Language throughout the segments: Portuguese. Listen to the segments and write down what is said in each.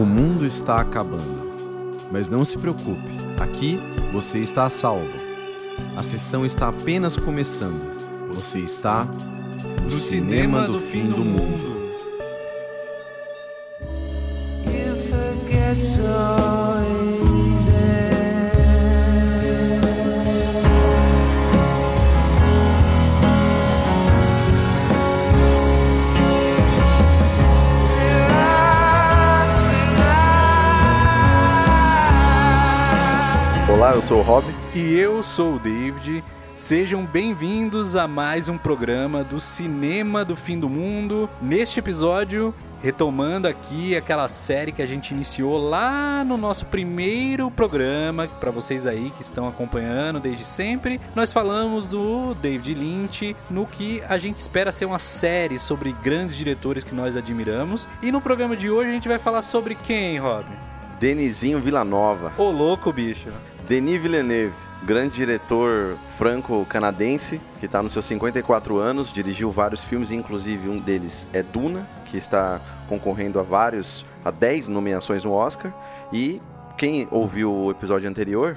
O mundo está acabando. Mas não se preocupe, aqui você está a salvo. A sessão está apenas começando. Você está no, cinema, do fim do mundo. E eu sou o David. Sejam bem-vindos a mais um programa do Cinema do Fim do Mundo. Neste episódio, retomando aqui aquela série que a gente iniciou lá no nosso primeiro programa, para vocês aí que estão acompanhando desde sempre, nós falamos do David Lynch, no que a gente espera ser uma série sobre grandes diretores que nós admiramos. E no programa de hoje a gente vai falar sobre quem, Rob? Denizinho Villanova. Ô louco, bicho. Denis Villeneuve, grande diretor franco-canadense, que está nos seus 54 anos, dirigiu vários filmes, inclusive um deles é Duna, que está concorrendo a vários, a 10 nomeações no Oscar. E quem ouviu o episódio anterior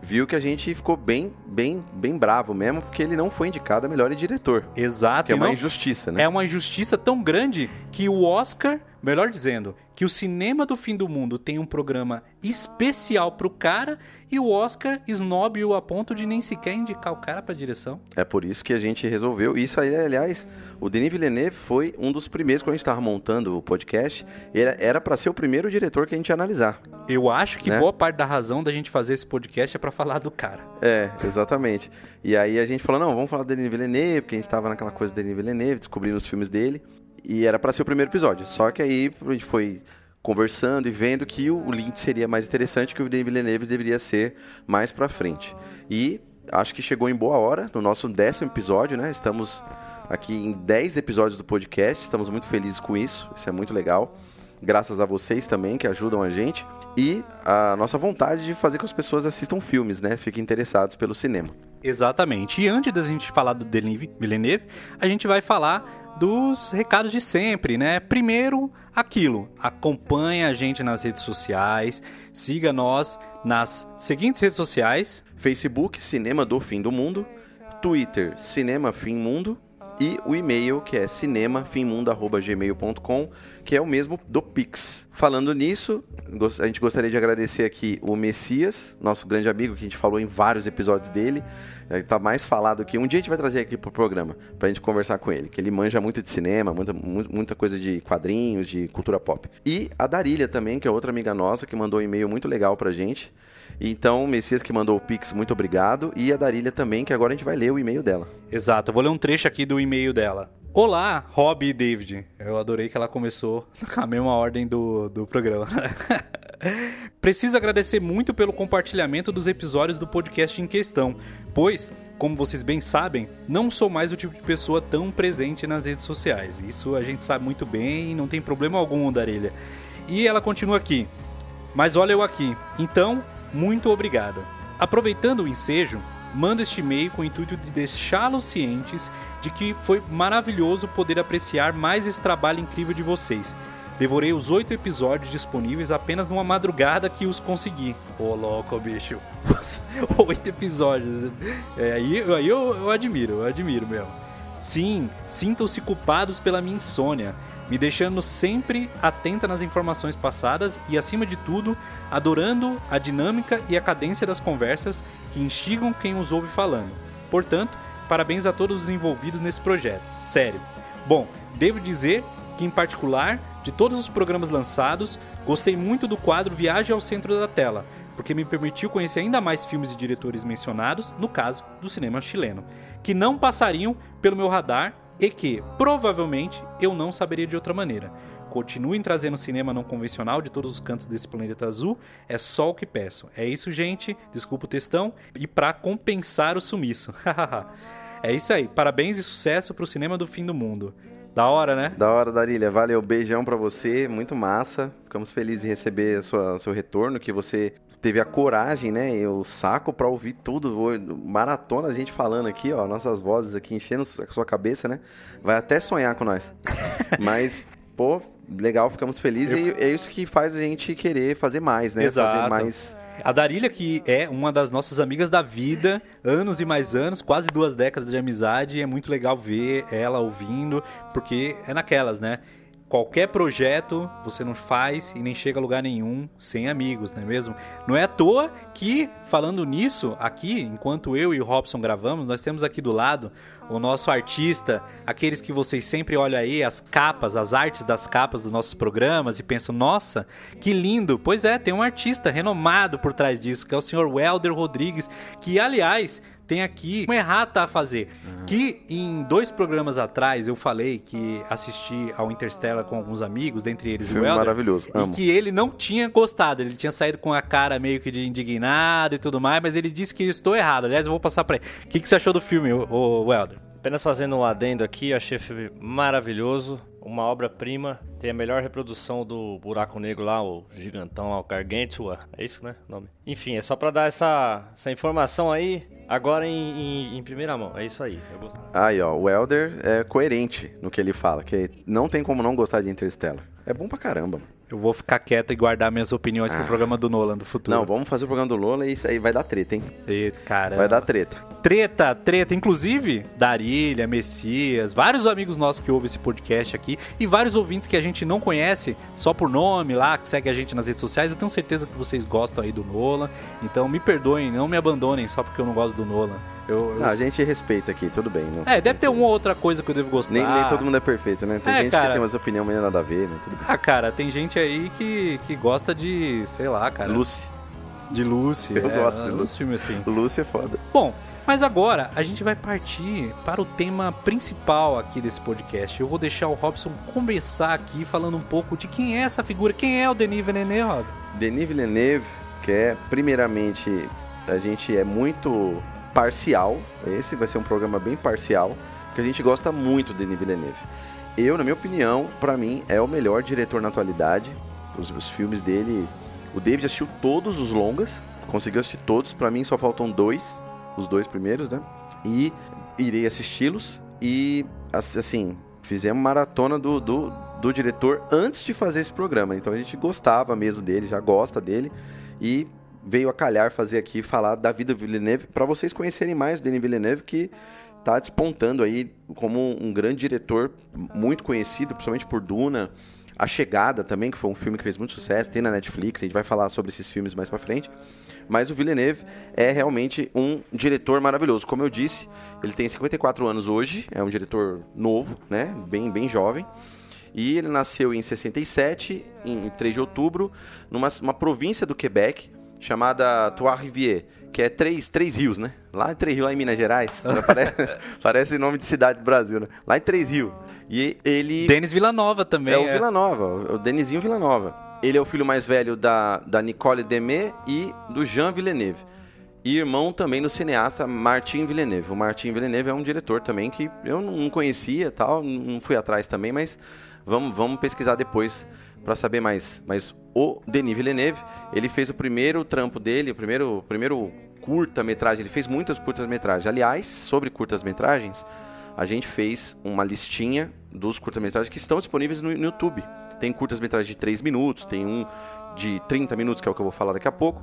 viu que a gente ficou bem, bem, bem bravo mesmo, porque ele não foi indicado a melhor diretor. Exato. Que é uma não- injustiça, né? É uma injustiça tão grande que o Oscar, melhor dizendo, que o cinema do fim do mundo tem um programa especial pro cara e o Oscar snob-o a ponto de nem sequer indicar o cara pra direção. É por isso que a gente resolveu. Isso aí, aliás, o Denis Villeneuve foi um dos primeiros, quando a gente estava montando o podcast, ele era para ser o primeiro diretor que a gente ia analisar. Eu acho que Né? boa parte da razão da gente fazer esse podcast é pra falar do cara. É, exatamente. E aí a gente falou, não, vamos falar do Denis Villeneuve, porque a gente tava naquela coisa do Denis Villeneuve, descobrindo os filmes dele. E era para ser o primeiro episódio. Só que aí a gente foi conversando e vendo que o Lynch seria mais interessante, que o Denis Villeneuve deveria ser mais pra frente. E acho que chegou em boa hora, no nosso décimo episódio, né? Estamos aqui em 10 episódios do podcast, estamos muito felizes com isso, isso é muito legal. Graças a vocês também, que ajudam a gente. E a nossa vontade de fazer com que as pessoas assistam filmes, né? Fiquem interessados pelo cinema. Exatamente. E antes da gente falar do Denis Villeneuve, a gente vai falar dos recados de sempre, né? Primeiro, aquilo. Acompanhe a gente nas redes sociais, siga nós nas seguintes redes sociais. Facebook, Cinema do Fim do Mundo, Twitter, Cinema Fim Mundo e o e-mail que é cinemafimmundo@gmail.com, que é o mesmo do Pix. Falando nisso, a gente gostaria de agradecer aqui o Messias, nosso grande amigo que a gente falou em vários episódios dele, ele tá mais falado aqui. Um dia a gente vai trazer aqui pro programa pra gente conversar com ele, que ele manja muito de cinema, muita, mu- muita coisa de quadrinhos, de cultura pop. E a Darília também, que é outra amiga nossa, que mandou um e-mail muito legal pra gente. Então, o Messias que mandou o Pix, muito obrigado. E a Darília também, que agora a gente vai ler o e-mail dela. Exato, eu vou ler um trecho aqui do e-mail dela. Olá, Rob e David. Eu adorei que ela começou com a mesma ordem do, do programa. Preciso agradecer muito pelo compartilhamento dos episódios do podcast em questão, pois, como vocês bem sabem, não sou mais o tipo de pessoa tão presente nas redes sociais. Isso a gente sabe muito bem não tem problema algum, Darília. E ela continua aqui. Mas olha eu aqui. Então, muito obrigada. Aproveitando o ensejo, mando este e-mail com o intuito de deixá-los cientes de que foi maravilhoso poder apreciar mais esse trabalho incrível de vocês. Devorei os oito episódios disponíveis apenas numa madrugada que os consegui. Ô louco, bicho. oito episódios. É, aí aí eu, eu admiro, eu admiro mesmo. Sim, sintam-se culpados pela minha insônia, me deixando sempre atenta nas informações passadas e, acima de tudo, adorando a dinâmica e a cadência das conversas que instigam quem os ouve falando. Portanto, parabéns a todos os envolvidos nesse projeto. Sério. Bom, devo dizer que, em particular, de todos os programas lançados, gostei muito do quadro Viagem ao Centro da Tela, porque me permitiu conhecer ainda mais filmes e diretores mencionados, no caso do cinema chileno, que não passariam pelo meu radar e que, provavelmente, eu não saberia de outra maneira. Continuem trazendo cinema não convencional de todos os cantos desse planeta azul, é só o que peço. É isso, gente. Desculpa o textão. E pra compensar o sumiço. é isso aí. Parabéns e sucesso pro cinema do fim do mundo. Da hora, né? Da hora, Darília. Valeu, beijão pra você. Muito massa. Ficamos felizes em receber sua, seu retorno, que você teve a coragem, né, e o saco pra ouvir tudo. Maratona a gente falando aqui, ó, nossas vozes aqui enchendo a sua cabeça, né? Vai até sonhar com nós. Mas, pô, legal, ficamos felizes e é isso que faz a gente querer fazer mais, né? Exato. Fazer mais. A Darília, que é uma das nossas amigas da vida, anos e mais anos, quase duas décadas de amizade, é muito legal ver ela ouvindo, porque é naquelas, né? Qualquer projeto você não faz e nem chega a lugar nenhum sem amigos, não é mesmo? Não é à toa que, falando nisso, aqui, enquanto eu e o Robson gravamos, nós temos aqui do lado o nosso artista, aqueles que vocês sempre olham aí, as capas, as artes das capas dos nossos programas e pensam, nossa, que lindo. Pois é, tem um artista renomado por trás disso, que é o senhor Welder Rodrigues, que, aliás, tem aqui uma errata a fazer. Uhum. Que em dois programas atrás eu falei que assisti ao Interstellar com alguns amigos, dentre eles Filme o Helder. maravilhoso, amo. E que ele não tinha gostado. Ele tinha saído com a cara meio que de indignado e tudo mais, mas ele disse que eu estou errado. Aliás, eu vou passar pra ele. O que, que você achou do filme, o, o Helder? Apenas fazendo um adendo aqui, achei o filme maravilhoso, uma obra-prima. Tem a melhor reprodução do buraco negro lá, o gigantão lá, o Gargantua. É isso, né? O nome. Enfim, é só pra dar essa, essa informação aí, agora em, em- em primeira mão. É isso aí. Aí, ó, o Elder é coerente no que ele fala, que não tem como não gostar de Interstellar. É bom pra caramba. mano. Eu vou ficar quieto e guardar minhas opiniões pro programa do Nolan do futuro. Não, vamos fazer o programa do Lola e isso aí vai dar treta, hein? E, cara. Vai dar treta. Treta, treta. Inclusive, Darília, Messias, vários amigos nossos que ouvem esse podcast aqui e vários ouvintes que a gente não conhece, só por nome lá, que segue a gente nas redes sociais. Eu tenho certeza que vocês gostam aí do Nolan. Então me perdoem, não me abandonem só porque eu não gosto do Nolan. Eu, eu- Não, a gente respeita aqui, tudo bem. Não, É, deve ter uma ou outra coisa que eu devo gostar. nem, nem todo mundo é perfeito, né? Tem É, gente cara. que tem umas opiniões meio nada a ver, né? Tudo bem. Ah, cara, tem gente aí que, que gosta de, sei lá, cara. Lucy. De Lucy. Eu é, gosto de uns Lucy. filmes assim. Lucy é foda. Bom, mas agora a gente vai partir para o tema principal aqui desse podcast. Eu vou deixar o Robson começar aqui falando um pouco de quem é essa figura, quem é o Denis Villeneuve, Rob? Denis Villeneuve, que é, primeiramente, a gente é muito parcial. Esse vai ser um programa bem parcial, porque a gente gosta muito do Denis Villeneuve. Eu, na minha opinião, pra mim, é o melhor diretor na atualidade. Os, os filmes dele. O David assistiu todos os longas, conseguiu assistir todos. Pra mim, só faltam dois, os dois primeiros, né? E irei assisti-los. E, ass- assim, fizemos maratona do, do, do diretor antes de fazer esse programa. Então a gente gostava mesmo dele, já gosta dele. E veio a calhar fazer aqui, falar da vida do Villeneuve, para vocês conhecerem mais o Denis Villeneuve, que tá despontando aí como um grande diretor, muito conhecido, principalmente por Duna. A Chegada também, que foi um filme que fez muito sucesso, tem na Netflix, a gente vai falar sobre esses filmes mais pra frente. Mas o Villeneuve é realmente um diretor maravilhoso. Como eu disse, ele tem 54 anos hoje, é um diretor novo, né? Bem, bem jovem. E ele nasceu em 67, em 3 de outubro, numa uma província do Quebec, chamada Trois-Rivières, que é três, três rios, né? Lá em Três Rios, lá em Minas Gerais. parece, parece nome de cidade do Brasil, né? Lá em Três Rios. E ele... Denis Villanova também. É o Vila Nova, o Denizinho Vila Nova. Ele é o filho mais velho da, da Nicole Demé e do Jean Villeneuve. E irmão também do cineasta Martin Villeneuve. O Martin Villeneuve é um diretor também que eu não conhecia tal, não fui atrás também, mas vamos, vamos pesquisar depois para saber mais. Mas o Denis Villeneuve, ele fez o primeiro trampo dele, o primeiro, primeiro curta-metragem. Ele fez muitas curtas-metragens. Aliás, sobre curtas-metragens, a gente fez uma listinha dos curtas-metragens que estão disponíveis no, no YouTube. Tem curtas-metragens de 3 minutos, tem um de 30 minutos, que é o que eu vou falar daqui a pouco,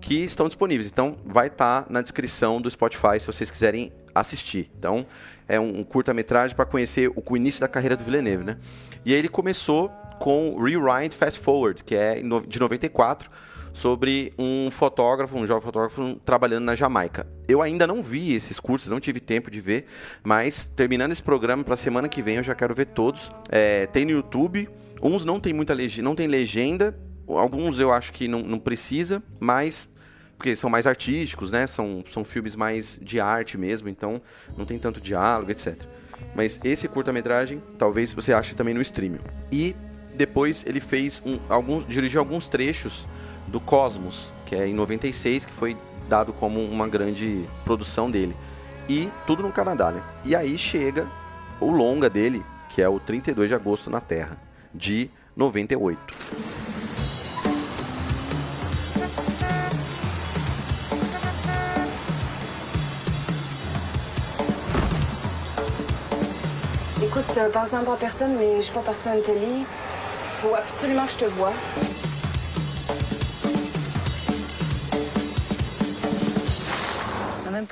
que estão disponíveis. Então, vai estar na descrição do Spotify se vocês quiserem assistir. Então, é um, um curta-metragem para conhecer o, o início da carreira do Villeneuve, né? E aí ele começou com Rewind Fast Forward, que é de 94, sobre um fotógrafo, um jovem fotógrafo trabalhando na Jamaica. Eu ainda não vi esses cursos, não tive tempo de ver, mas terminando esse programa para semana que vem eu já quero ver todos. É, tem no YouTube, uns não tem muita legenda, não tem legenda, alguns eu acho que não, não precisa, mas porque são mais artísticos, né? São, são filmes mais de arte mesmo, então não tem tanto diálogo, etc. Mas esse curta-metragem, talvez você ache também no streaming. E depois ele fez um, alguns, dirigiu alguns trechos do Cosmos, que é em 96, que foi dado como uma grande produção dele. E tudo no Canadá, né? E aí chega o longa dele, que é o 32 de agosto na Terra, de 98. Écoute, euh, par exemple en personne, mais je suis pas partie en Italie. Faut absolument que je te voie.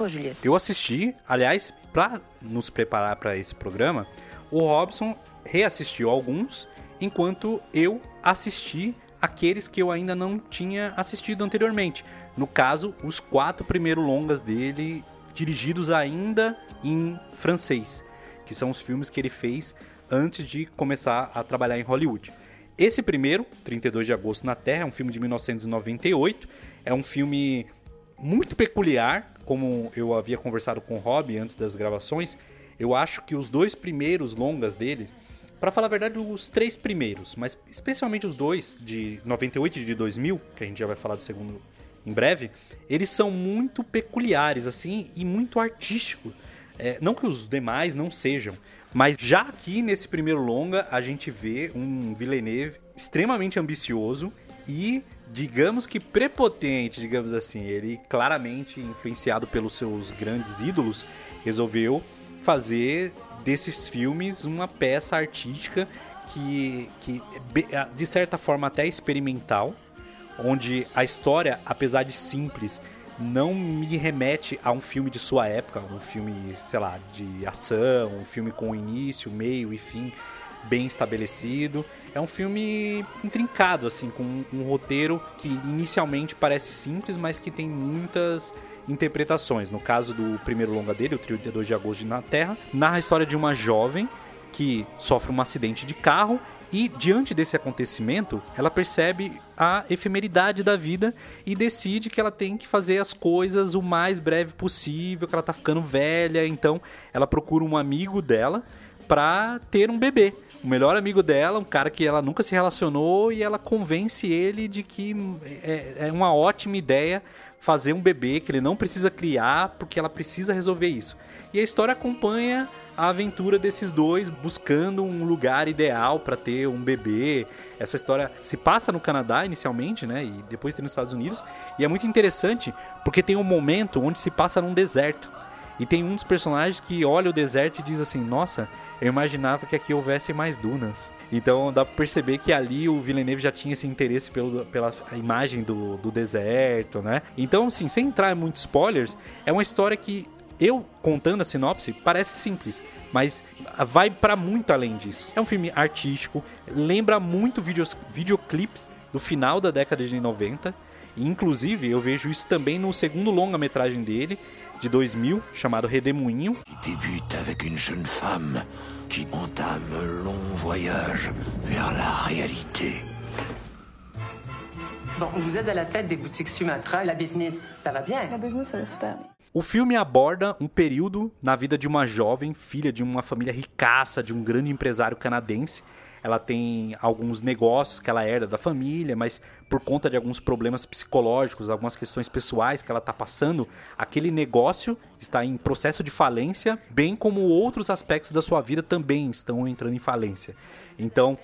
Juliette. Eu assisti, aliás, para nos preparar para esse programa, o Robson reassistiu alguns, enquanto eu assisti aqueles que eu ainda não tinha assistido anteriormente. No caso, os quatro primeiros longas dele, dirigidos ainda em francês, que são os filmes que ele fez antes de começar a trabalhar em Hollywood. Esse primeiro, 32 de agosto na Terra, é um filme de 1998, é um filme muito peculiar, como eu havia conversado com o Rob antes das gravações. Eu acho que os dois primeiros longas dele, para falar a verdade, os três primeiros, mas especialmente os dois de 98 e de 2000, que a gente já vai falar do segundo em breve, eles são muito peculiares assim e muito artísticos. É, não que os demais não sejam, mas já aqui nesse primeiro longa a gente vê um Villeneuve extremamente ambicioso e digamos que prepotente, digamos assim. Ele claramente influenciado pelos seus grandes ídolos, resolveu fazer desses filmes uma peça artística que, que de certa forma até experimental, onde a história, apesar de simples, não me remete a um filme de sua época, um filme, sei lá, de ação, um filme com início, meio e fim bem estabelecido. É um filme intrincado, assim, com um, roteiro que inicialmente parece simples, mas que tem muitas interpretações. No caso do primeiro longa dele, o 32 de agosto na Terra, narra a história de uma jovem que sofre um acidente de carro e diante desse acontecimento, ela percebe a efemeridade da vida e decide que ela tem que fazer as coisas o mais breve possível, que ela tá ficando velha, então ela procura um amigo dela para ter um bebê. O melhor amigo dela, um cara que ela nunca se relacionou e ela convence ele de que é, é uma ótima ideia fazer um bebê que ele não precisa criar porque ela precisa resolver isso. E a história acompanha a aventura desses dois buscando um lugar ideal para ter um bebê. Essa história se passa no Canadá inicialmente, né? E depois tem nos Estados Unidos. E é muito interessante porque tem um momento onde se passa num deserto. E tem um dos personagens que olha o deserto e diz assim: Nossa, eu imaginava que aqui houvesse mais dunas. Então dá pra perceber que ali o Villeneuve já tinha esse interesse pelo, pela imagem do, do deserto, né? Então, assim, sem entrar em muitos spoilers, é uma história que eu contando a sinopse parece simples, mas vai para muito além disso. É um filme artístico, lembra muito videos, videoclips do final da década de 90. E, inclusive, eu vejo isso também no segundo longa-metragem dele, de 2000, chamado Redemoinho. débute avec une jeune femme qui entame un long voyage vers la réalité. Bon, vous êtes à la tête des boutiques Sumatra. La business, ça va bien? La business, ça va super bien. O filme aborda um período na vida de uma jovem filha de uma família ricaça, de um grande empresário canadense. Ela tem alguns negócios que ela herda da família, mas por conta de alguns problemas psicológicos, algumas questões pessoais que ela está passando, aquele negócio está em processo de falência, bem como outros aspectos da sua vida também estão entrando em falência. Então,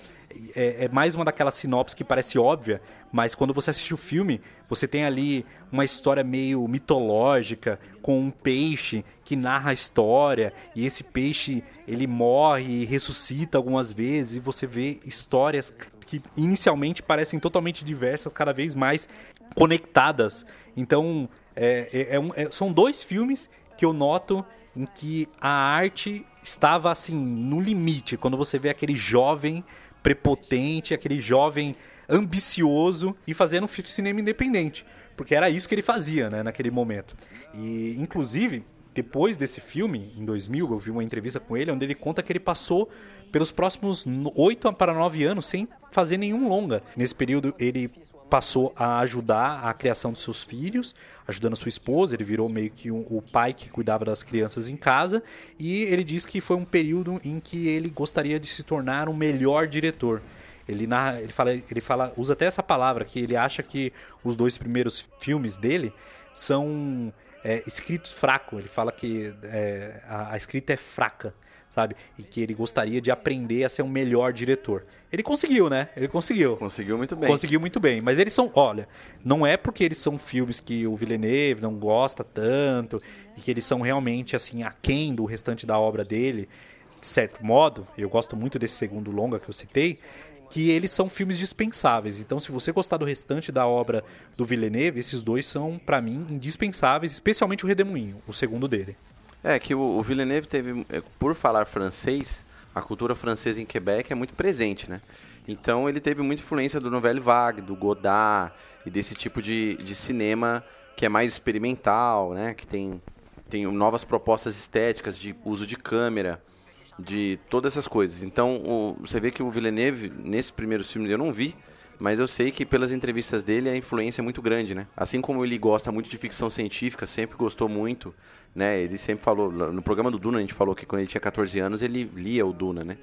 é, é mais uma daquelas sinopses que parece óbvia, mas quando você assiste o filme, você tem ali uma história meio mitológica, com um peixe que narra a história, e esse peixe ele morre e ressuscita algumas vezes, e você vê histórias que inicialmente parecem totalmente diversas, cada vez mais conectadas. Então, é, é, é é, são dois filmes que eu noto em que a arte estava assim no limite quando você vê aquele jovem prepotente, aquele jovem ambicioso e fazendo cinema independente. Porque era isso que ele fazia, né, naquele momento. E, inclusive, depois desse filme, em 2000, eu vi uma entrevista com ele, onde ele conta que ele passou pelos próximos oito para nove anos sem fazer nenhum longa. Nesse período, ele passou a ajudar a criação dos seus filhos, ajudando sua esposa, ele virou meio que um, o pai que cuidava das crianças em casa, e ele diz que foi um período em que ele gostaria de se tornar um melhor diretor. Ele, narra, ele, fala, ele fala, usa até essa palavra que ele acha que os dois primeiros filmes dele são é, escritos fracos. Ele fala que é, a, a, escrita é fraca, sabe? E que ele gostaria de aprender a ser um melhor diretor. Ele conseguiu, né? Ele conseguiu. Conseguiu muito bem. Conseguiu muito bem. Mas eles são, olha, não é porque eles são filmes que o Villeneuve não gosta tanto e que eles são realmente assim aquém do restante da obra dele. De certo modo, eu gosto muito desse segundo longa que eu citei que eles são filmes dispensáveis. Então, se você gostar do restante da obra do Villeneuve, esses dois são, pra mim, indispensáveis, especialmente o Redemoinho, o segundo dele. É que o, o Villeneuve teve, é, por falar francês, a cultura francesa em Quebec é muito presente, né? Então ele teve muita influência do Nouvelle Vague, do Godard e desse tipo de, de cinema que é mais experimental, né? Que tem, tem novas propostas estéticas de uso de câmera, de todas essas coisas. Então o, você vê que o Villeneuve, nesse primeiro filme, eu não vi, mas eu sei que pelas entrevistas dele a influência é muito grande, né? Assim como ele gosta muito de ficção científica, sempre gostou muito, né? Ele sempre falou, no programa do Duna a gente falou que quando ele tinha 14 anos ele lia o Duna, né?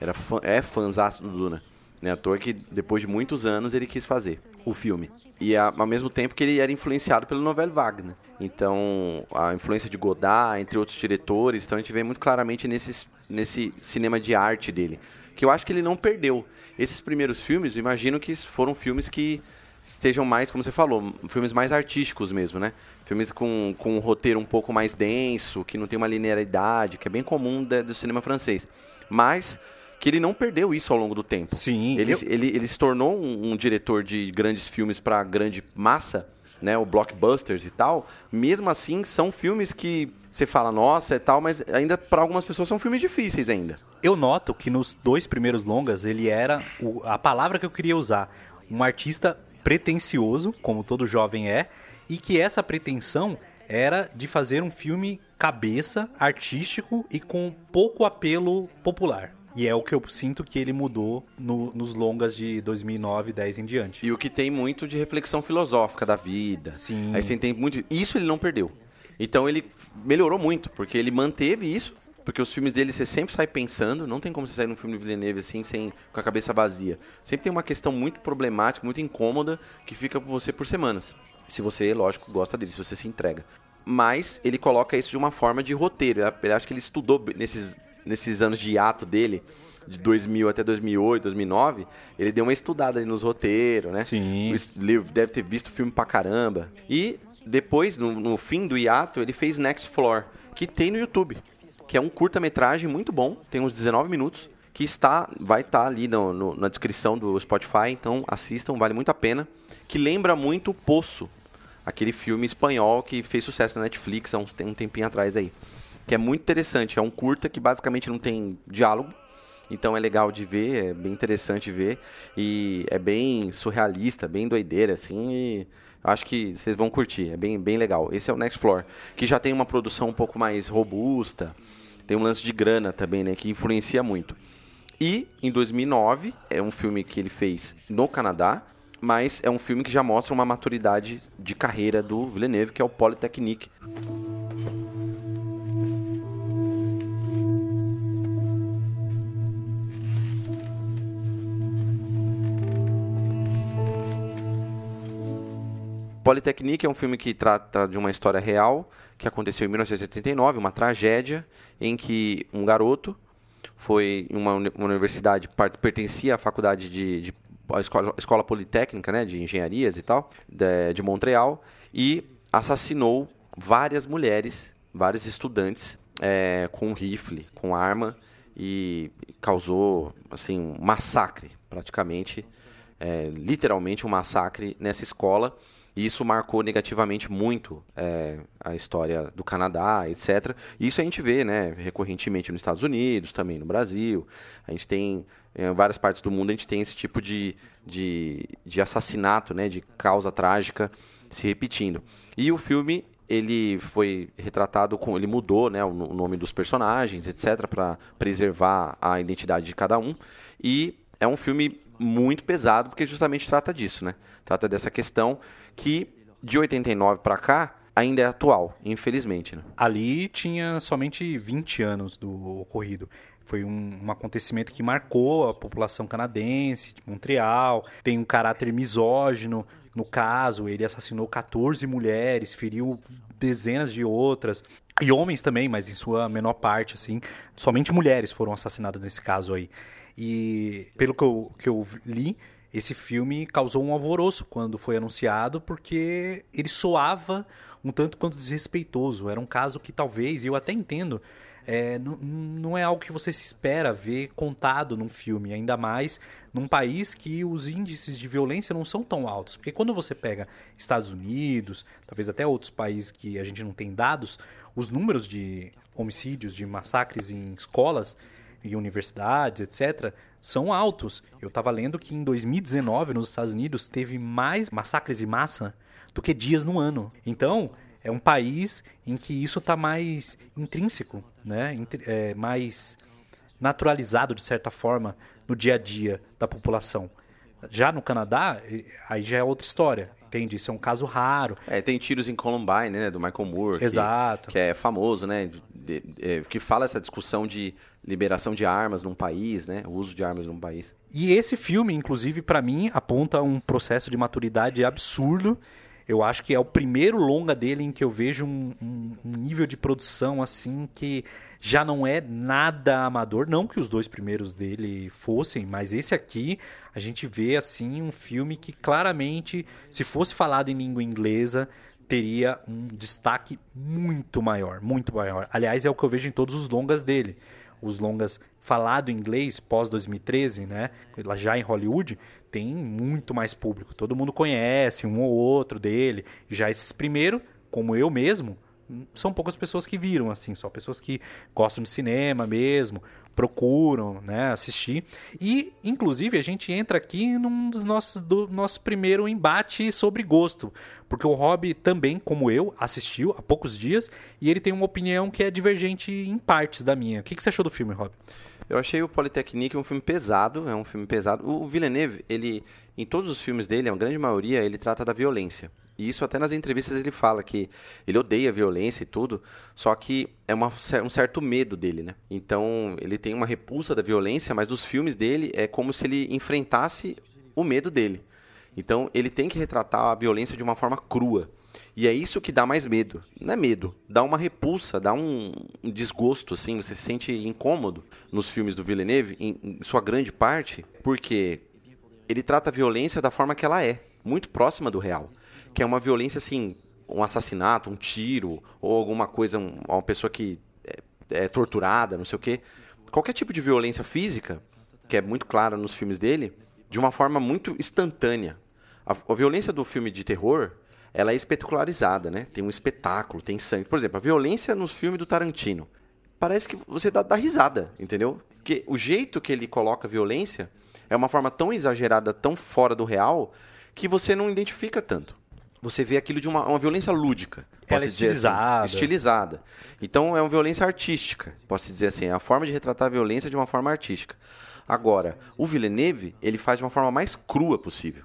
Era fã, é fãzaço do Duna. Né, ator que depois de muitos anos ele quis fazer o filme. E ao mesmo tempo que ele era influenciado pelo Novel Wagner. Então, a influência de Godard, entre outros diretores, então a gente vê muito claramente nesses, nesse cinema de arte dele. Que eu acho que ele não perdeu. Esses primeiros filmes, imagino que foram filmes que estejam mais, como você falou, filmes mais artísticos mesmo, né? Filmes com, com um roteiro um pouco mais denso, que não tem uma linearidade, que é bem comum do cinema francês. Mas que ele não perdeu isso ao longo do tempo. Sim. Ele, eu- ele, ele se tornou um, um diretor de grandes filmes para grande massa, né? O blockbusters e tal. Mesmo assim, são filmes que você fala, nossa, é tal, mas ainda para algumas pessoas são filmes difíceis ainda. Eu noto que nos dois primeiros longas ele era o- a palavra que eu queria usar, um artista pretensioso, como todo jovem é, e que essa pretensão era de fazer um filme cabeça, artístico e com pouco apelo popular. E é o que eu sinto que ele mudou no- nos longas de 2009, 10 em diante. E o que tem muito de reflexão filosófica da vida. Sim. Aí você tem muito. Isso ele não perdeu. Então ele melhorou muito, porque ele manteve isso. Porque os filmes dele você sempre sai pensando, não tem como você sair num filme do Villeneuve assim, sem, com a cabeça vazia. Sempre tem uma questão muito problemática, muito incômoda, que fica com você por semanas. Se você, lógico, gosta dele, se você se entrega. Mas ele coloca isso de uma forma de roteiro. Eu acho que ele estudou nesses, nesses anos de hiato dele, de 2000 até 2008, 2009, ele deu uma estudada ali nos roteiros, né? Sim. Ele deve ter visto filme pra caramba. E depois, no, no fim do hiato, ele fez Next Floor, que tem no YouTube. Que é um curta-metragem muito bom, tem uns 19 minutos, que está, vai estar ali no- no- na descrição do Spotify, então assistam, vale muito a pena. Que lembra muito Poço, aquele filme espanhol que fez sucesso na Netflix há uns, um tempinho atrás aí. Que é muito interessante, é um curta que basicamente não tem diálogo, então é legal de ver, é bem interessante ver. E é bem surrealista, bem doideira, assim. E acho que vocês vão curtir, é bem, bem legal. Esse é o Next Floor, que já tem uma produção um pouco mais robusta. Tem um lance de grana também, né? Que influencia muito. E em 2009, é um filme que ele fez no Canadá, mas é um filme que já mostra uma maturidade de carreira do Villeneuve, que é o Polytechnique. Polytechnique é um filme que trata de uma história real que aconteceu em 1989, uma tragédia em que um garoto foi em uma, uma universidade, pertencia à faculdade de, de a escola, escola politécnica, né, de engenharias e tal, de, de Montreal, e assassinou várias mulheres, vários estudantes é, com rifle, com arma e causou assim um massacre, praticamente, é, literalmente um massacre nessa escola. E isso marcou negativamente muito é, a história do Canadá, etc. E isso a gente vê né, recorrentemente nos Estados Unidos, também no Brasil. A gente tem, em várias partes do mundo, a gente tem esse tipo de, de, de assassinato, né, de causa trágica se repetindo. E o filme ele foi retratado com ele mudou né o nome dos personagens etc para preservar a identidade de cada um e é um filme muito pesado porque justamente trata disso né trata dessa questão que de 89 para cá ainda é atual infelizmente né? Ali tinha somente 20 anos do ocorrido. Foi um, um acontecimento que marcou a população canadense, de Montreal. Tem um caráter misógino. No caso, ele assassinou 14 mulheres, feriu dezenas de outras. E homens também, mas em sua menor parte, assim. Somente mulheres foram assassinadas nesse caso aí. E pelo que eu, que eu li, esse filme causou um alvoroço quando foi anunciado, porque ele soava um tanto quanto desrespeitoso. Era um caso que talvez, eu até entendo, é, não, não é algo que você se espera ver contado num filme, ainda mais num país que os índices de violência não são tão altos. Porque quando você pega Estados Unidos, talvez até outros países que a gente não tem dados, os números de homicídios, de massacres em escolas e universidades, etc., são altos. Eu estava lendo que em 2019, nos Estados Unidos, teve mais massacres em massa do que dias no ano. Então, é um país em que isso está mais intrínseco, né? É, mais naturalizado, de certa forma, no dia a dia da população. Já no Canadá, aí já é outra história. Entende? Isso é um caso raro. É, tem tiros em Columbine, né? Do Michael Moore. Exato. Que, que é famoso, né? De, de, de, que fala essa discussão de liberação de armas num país, né? O uso de armas num país. E esse filme, inclusive, para mim, aponta um processo de maturidade absurdo. Eu acho que é o primeiro longa dele em que eu vejo um, um, um nível de produção assim que já não é nada amador. Não que os dois primeiros dele fossem, mas esse aqui a gente vê assim um filme que claramente, se fosse falado em língua inglesa, teria um destaque muito maior, muito maior. Aliás, é o que eu vejo em todos os longas dele os longas falado inglês pós 2013, né? Já em Hollywood tem muito mais público. Todo mundo conhece um ou outro dele. Já esses primeiro, como eu mesmo, são poucas pessoas que viram, assim, só pessoas que gostam de cinema mesmo, procuram, né, assistir. E, inclusive, a gente entra aqui num dos nossos do nosso primeiro embate sobre gosto, porque o Rob também, como eu, assistiu há poucos dias e ele tem uma opinião que é divergente em partes da minha. O que, que você achou do filme, Rob? Eu achei o Polytechnique um filme pesado, é um filme pesado. O Villeneuve, ele, em todos os filmes dele, a grande maioria, ele trata da violência. E isso até nas entrevistas ele fala que ele odeia violência e tudo, só que é uma, um certo medo dele, né? Então ele tem uma repulsa da violência, mas nos filmes dele é como se ele enfrentasse o medo dele. Então ele tem que retratar a violência de uma forma crua. E é isso que dá mais medo. Não é medo, dá uma repulsa, dá um, um desgosto, assim, você se sente incômodo nos filmes do Villeneuve, em, em sua grande parte, porque ele trata a violência da forma que ela é, muito próxima do real que é uma violência assim, um assassinato, um tiro, ou alguma coisa, um, uma pessoa que é, é torturada, não sei o quê. Qualquer tipo de violência física, que é muito clara nos filmes dele, de uma forma muito instantânea. A, a violência do filme de terror, ela é espetacularizada, né? Tem um espetáculo, tem sangue. Por exemplo, a violência nos filmes do Tarantino. Parece que você dá, dá risada, entendeu? Porque o jeito que ele coloca a violência é uma forma tão exagerada, tão fora do real, que você não identifica tanto você vê aquilo de uma, uma violência lúdica. Ela é assim, estilizada. Assim, estilizada. Então é uma violência artística, posso dizer assim, é a forma de retratar a violência de uma forma artística. Agora, o Villeneuve, ele faz de uma forma mais crua possível.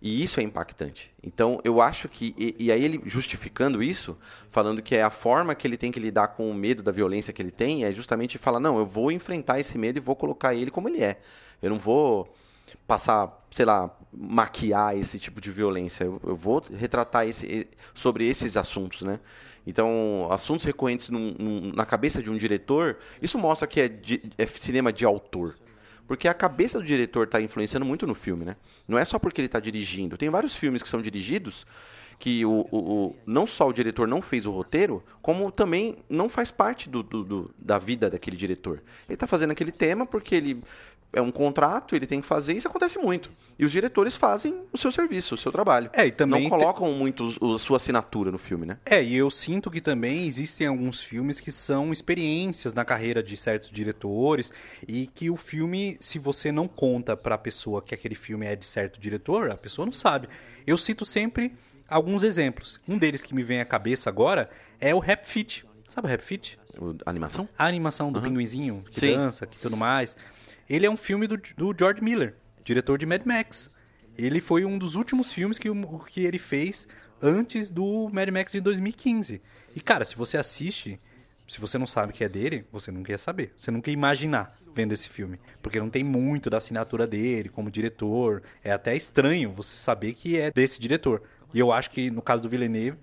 E isso é impactante. Então, eu acho que. E, e, aí, ele justificando isso, falando que é a forma que ele tem que lidar com o medo da violência que ele tem, é justamente falar: não, eu vou enfrentar esse medo e vou colocar ele como ele é. Eu não vou passar, sei lá, maquiar esse tipo de violência. Eu, eu vou retratar esse, sobre esses assuntos, né? Então, assuntos recorrentes num, num, na cabeça de um diretor, isso mostra que é, é cinema de autor. Porque a cabeça do diretor está influenciando muito no filme, né? Não é só porque ele está dirigindo. Tem vários filmes que são dirigidos que o, o, o, não só o diretor não fez o roteiro, como também não faz parte do, do, do da vida daquele diretor. Ele está fazendo aquele tema porque ele é um contrato, ele tem que fazer, isso acontece muito. E os diretores fazem o seu serviço, o seu trabalho. É, e também não colocam te... muito a sua assinatura no filme, né? É, e eu sinto que também existem alguns filmes que são experiências na carreira de certos diretores e que o filme, se você não conta para a pessoa que aquele filme é de certo diretor, a pessoa não sabe. Eu cito sempre alguns exemplos. Um deles que me vem à cabeça agora é o Rap Fit. Sabe o Rap Fit? A animação? A animação do uhum. pinguinzinho que Sim. dança, que tudo mais. Ele é um filme do, do George Miller, diretor de Mad Max. Ele foi um dos últimos filmes que, que ele fez antes do Mad Max de 2015. E, cara, se você assiste, se você não sabe que é dele, você não quer saber. Você não quer imaginar vendo esse filme. Porque não tem muito da assinatura dele como diretor. É até estranho você saber que é desse diretor. E eu acho que, no caso do Villeneuve,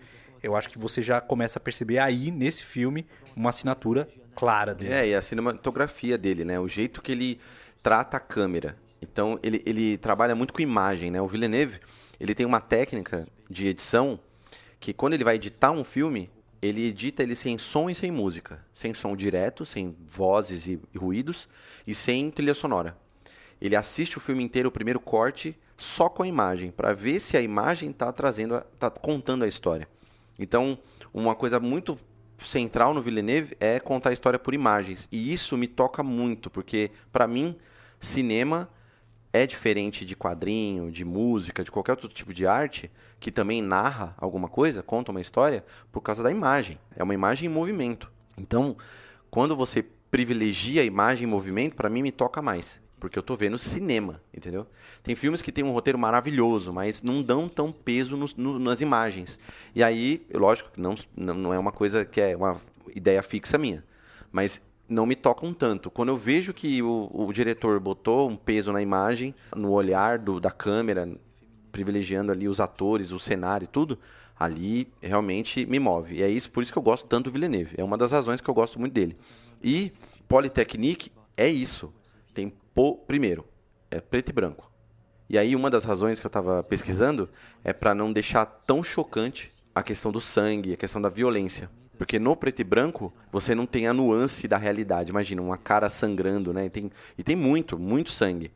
eu acho que você já começa a perceber aí, nesse filme, uma assinatura clara dele. É, e a cinematografia dele, né? O jeito que ele trata a câmera. Então, ele, ele trabalha muito com imagem, né? O Villeneuve, ele tem uma técnica de edição que quando ele vai editar um filme, ele edita ele sem som e sem música. Sem som direto, sem vozes e, e ruídos, e sem trilha sonora. Ele assiste o filme inteiro, o primeiro corte, só com a imagem, para ver se a imagem está trazendo, está contando a história. Então, uma coisa muito central no Villeneuve é contar a história por imagens. E isso me toca muito, porque para mim, cinema é diferente de quadrinho, de música, de qualquer outro tipo de arte, que também narra alguma coisa, conta uma história, por causa da imagem. É uma imagem em movimento. Então, quando você privilegia a imagem em movimento, para mim me toca mais. Porque eu tô vendo cinema, entendeu? Tem filmes que tem um roteiro maravilhoso, mas não dão tão peso no, no, nas imagens. E aí, lógico não, não é uma coisa que é uma ideia fixa minha. Mas não me tocam tanto. Quando eu vejo que o, o diretor botou um peso na imagem, no olhar do, da câmera, privilegiando ali os atores, o cenário e tudo, ali realmente me move. E é isso por isso que eu gosto tanto do Villeneuve. É uma das razões que eu gosto muito dele. E Polytechnique é isso. Tem po, primeiro, é preto e branco. E aí uma das razões que eu estava pesquisando é para não deixar tão chocante a questão do sangue, a questão da violência. Porque no preto e branco, você não tem a nuance da realidade. Imagina, uma cara sangrando, né? E tem, e tem muito, muito sangue.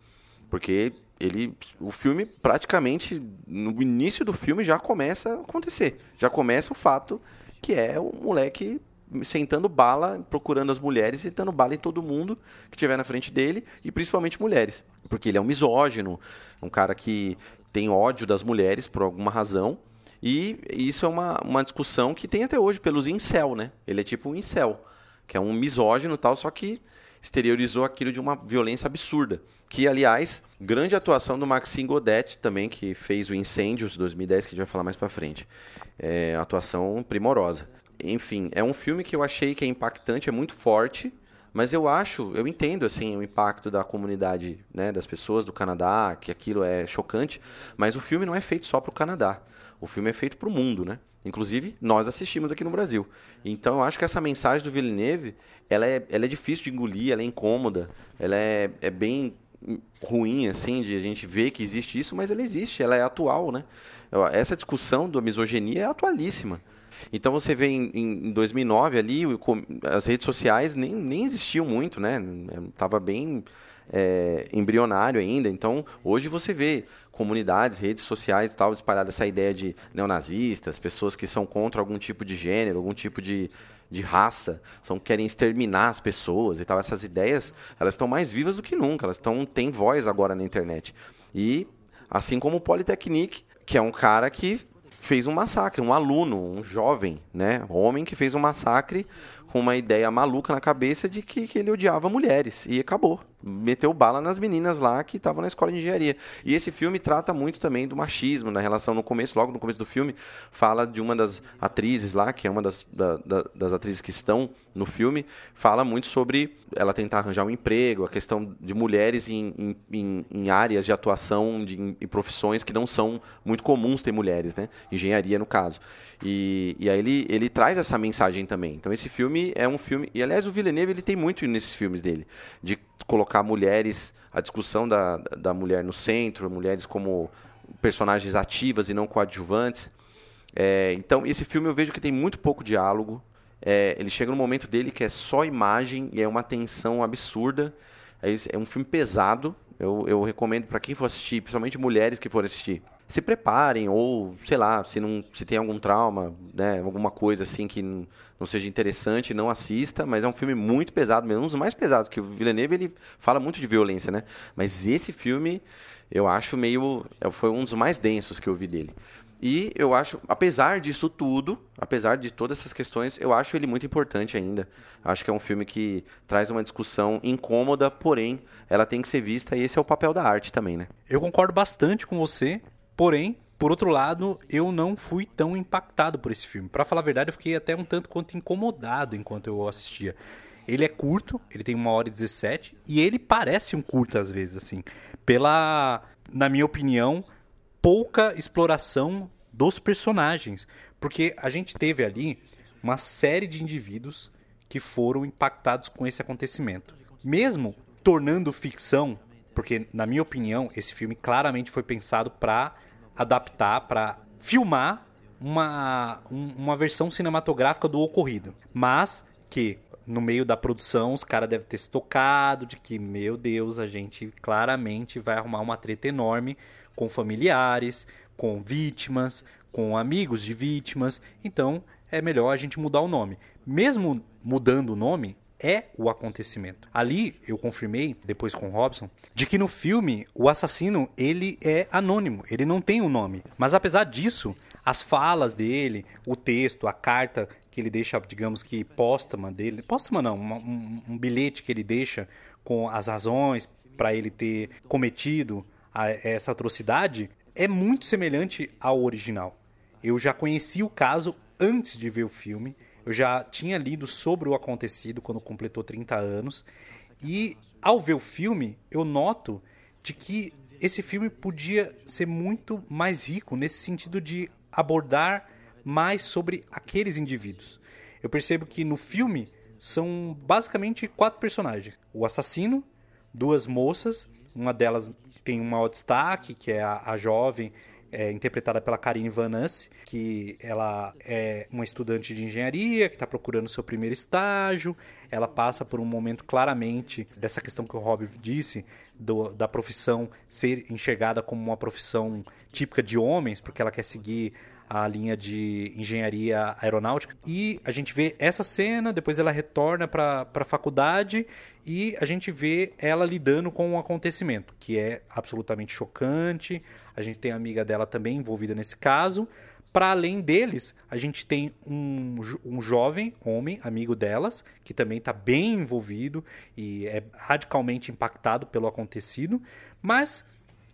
Porque ele o filme praticamente no início do filme já começa a acontecer já começa o fato que é o moleque sentando bala procurando as mulheres dando bala em todo mundo que tiver na frente dele e principalmente mulheres porque ele é um misógino um cara que tem ódio das mulheres por alguma razão e isso é uma, uma discussão que tem até hoje pelos incel né ele é tipo um incel que é um misógino tal só que exteriorizou aquilo de uma violência absurda. Que, aliás, grande atuação do Maxime Godet também, que fez o Incêndios 2010, que a gente vai falar mais pra frente. É, atuação primorosa. Enfim, é um filme que eu achei que é impactante, é muito forte, mas eu acho, eu entendo assim o impacto da comunidade, né, das pessoas do Canadá, que aquilo é chocante, mas o filme não é feito só para o Canadá. O filme é feito para o mundo, né? Inclusive, nós assistimos aqui no Brasil. Então, eu acho que essa mensagem do Villeneuve, ela é, ela é difícil de engolir, ela é incômoda, ela é, é bem ruim, assim, de a gente ver que existe isso, mas ela existe, ela é atual, né? Essa discussão da misoginia é atualíssima. Então você vê em, em 2009 ali, as redes sociais nem, nem existiam muito, né? Tava bem é, embrionário ainda. Então hoje você vê comunidades, redes sociais e tal, espalhada essa ideia de neonazistas, pessoas que são contra algum tipo de gênero, algum tipo de, de raça, são querem exterminar as pessoas e tal. Essas ideias, elas estão mais vivas do que nunca, elas estão têm voz agora na internet. E assim como o Polytechnique, que é um cara que fez um massacre, um aluno, um jovem, né, homem que fez um massacre com uma ideia maluca na cabeça de que, que ele odiava mulheres. E acabou meteu bala nas meninas lá que estavam na escola de engenharia. E esse filme trata muito também do machismo, na relação no começo, logo no começo do filme, fala de uma das atrizes lá, que é uma das, da, da, das atrizes que estão no filme, fala muito sobre ela tentar arranjar um emprego, a questão de mulheres em, em, em áreas de atuação, de, em, em profissões que não são muito comuns ter mulheres, né? Engenharia, no caso. E, e aí ele, ele traz essa mensagem também. Então esse filme é um filme... E, aliás, o Villeneuve ele tem muito nesses filmes dele, de colocar mulheres, a discussão da, da mulher no centro, mulheres como personagens ativas e não coadjuvantes. É, então, esse filme eu vejo que tem muito pouco diálogo. É, ele chega no momento dele que é só imagem e é uma tensão absurda. É, é um filme pesado. Eu, eu recomendo para quem for assistir, principalmente mulheres que forem assistir se preparem ou sei lá se não se tem algum trauma né alguma coisa assim que não seja interessante não assista mas é um filme muito pesado mesmo um dos mais pesados que o Villeneuve ele fala muito de violência né? Mas esse filme eu acho meio é, foi um dos mais densos que eu vi dele. E eu acho apesar disso tudo apesar de todas essas questões eu acho ele muito importante ainda. Acho que é um filme que traz uma discussão incômoda porém ela tem que ser vista e esse é o papel da arte também né? Eu concordo bastante com você Porém, por outro lado, eu não fui tão impactado por esse filme. Para falar a verdade, eu fiquei até um tanto quanto incomodado enquanto eu assistia. Ele é curto, ele tem uma hora e 17, e ele parece um curto às vezes, assim. Pela, na minha opinião, pouca exploração dos personagens. Porque a gente teve ali uma série de indivíduos que foram impactados com esse acontecimento. Mesmo tornando ficção, porque, na minha opinião, esse filme claramente foi pensado para adaptar para filmar uma, um- uma versão cinematográfica do ocorrido. Mas que no meio da produção os caras devem ter se tocado de que, meu Deus, a gente claramente vai arrumar uma treta enorme com familiares, com vítimas, com amigos de vítimas. Então é melhor a gente mudar o nome. Mesmo mudando o nome, é o acontecimento. Ali eu confirmei, depois com o Robson, de que no filme o assassino ele é anônimo, ele não tem um nome. Mas apesar disso, as falas dele, o texto, a carta que ele deixa, digamos que póstuma dele, póstuma não, um, um bilhete que ele deixa com as razões para ele ter cometido a- essa atrocidade, é muito semelhante ao original. Eu já conheci o caso antes de ver o filme. Eu já tinha lido sobre o acontecido quando completou 30 anos. E ao ver o filme, eu noto de que esse filme podia ser muito mais rico nesse sentido de abordar mais sobre aqueles indivíduos. Eu percebo que no filme são basicamente quatro personagens: o assassino, duas moças, uma delas tem um maior destaque, que é a, a jovem, é, interpretada pela Karine Van Ness, que ela é uma estudante de engenharia, que está procurando seu primeiro estágio. Ela passa por um momento claramente dessa questão que o Rob disse, do- da profissão ser enxergada como uma profissão típica de homens, porque ela quer seguir a linha de engenharia aeronáutica. E a gente vê essa cena, depois ela retorna para a faculdade e a gente vê ela lidando com um acontecimento que é absolutamente chocante. A gente tem a amiga dela também envolvida nesse caso. Para além deles, a gente tem um, um jovem homem, amigo delas, que também está bem envolvido e é radicalmente impactado pelo acontecido. Mas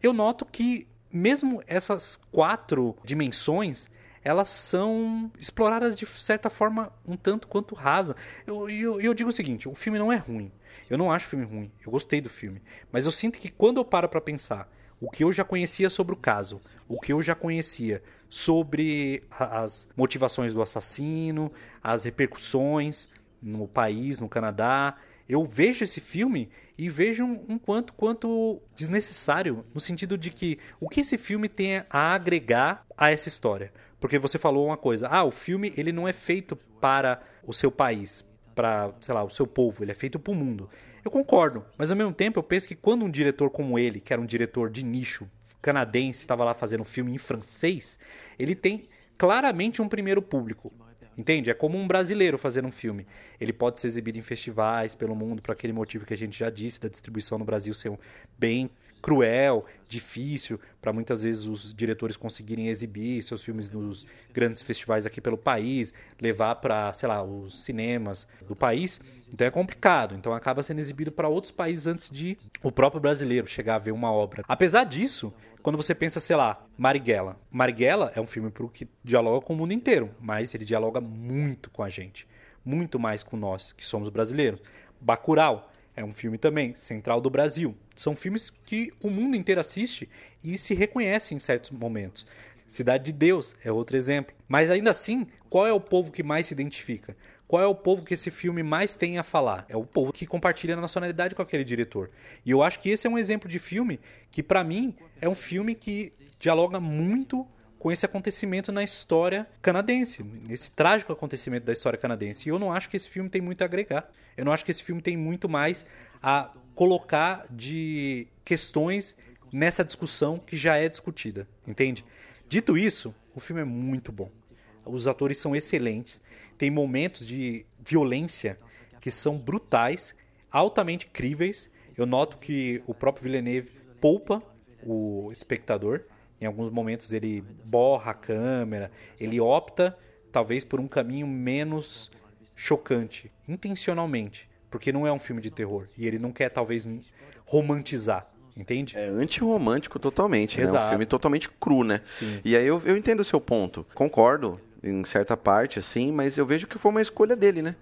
eu noto que mesmo essas quatro dimensões elas são exploradas de certa forma um tanto quanto rasa. Eu, eu, eu digo o seguinte: o filme não é ruim. Eu não acho o filme ruim. Eu gostei do filme. Mas eu sinto que quando eu paro para pensar o que eu já conhecia sobre o caso, o que eu já conhecia sobre as motivações do assassino, as repercussões no país, no Canadá, eu vejo esse filme e vejo um quanto quanto desnecessário no sentido de que o que esse filme tem a agregar a essa história? Porque você falou uma coisa ah o filme ele não é feito para o seu país para sei lá o seu povo ele é feito para o mundo eu concordo mas ao mesmo tempo eu penso que quando um diretor como ele que era um diretor de nicho canadense estava lá fazendo um filme em francês ele tem claramente um primeiro público Entende? É como um brasileiro fazendo um filme. Ele pode ser exibido em festivais pelo mundo, por aquele motivo que a gente já disse, da distribuição no Brasil ser bem cruel, difícil, para muitas vezes os diretores conseguirem exibir seus filmes nos grandes festivais aqui pelo país, levar para, sei lá, os cinemas do país. Então é complicado. Então acaba sendo exibido para outros países antes de o próprio brasileiro chegar a ver uma obra. Apesar disso, quando você pensa, sei lá, Marighella. Marighella é um filme pro que dialoga com o mundo inteiro, mas ele dialoga muito com a gente. Muito mais com nós, que somos brasileiros. Bacurau é um filme também, Central do Brasil. São filmes que o mundo inteiro assiste e se reconhece em certos momentos. Cidade de Deus é outro exemplo. Mas ainda assim, qual é o povo que mais se identifica? Qual é o povo que esse filme mais tem a falar? É o povo que compartilha a nacionalidade com aquele diretor. E eu acho que esse é um exemplo de filme que, para mim, é um filme que dialoga muito com esse acontecimento na história canadense, nesse trágico acontecimento da história canadense. E eu não acho que esse filme tem muito a agregar. Eu não acho que esse filme tem muito mais a colocar de questões nessa discussão que já é discutida, entende? Dito isso, o filme é muito bom. Os atores são excelentes, tem momentos de violência que são brutais, altamente críveis. Eu noto que o próprio Villeneuve poupa o espectador. Em alguns momentos ele borra a câmera, ele opta talvez por um caminho menos chocante, intencionalmente, porque não é um filme de terror e ele não quer talvez romantizar, entende? É antirromântico totalmente, né? É um Exato. filme totalmente cru, né? Sim. E aí eu, eu entendo o seu ponto. Concordo em certa parte, assim, mas eu vejo que foi uma escolha dele, né?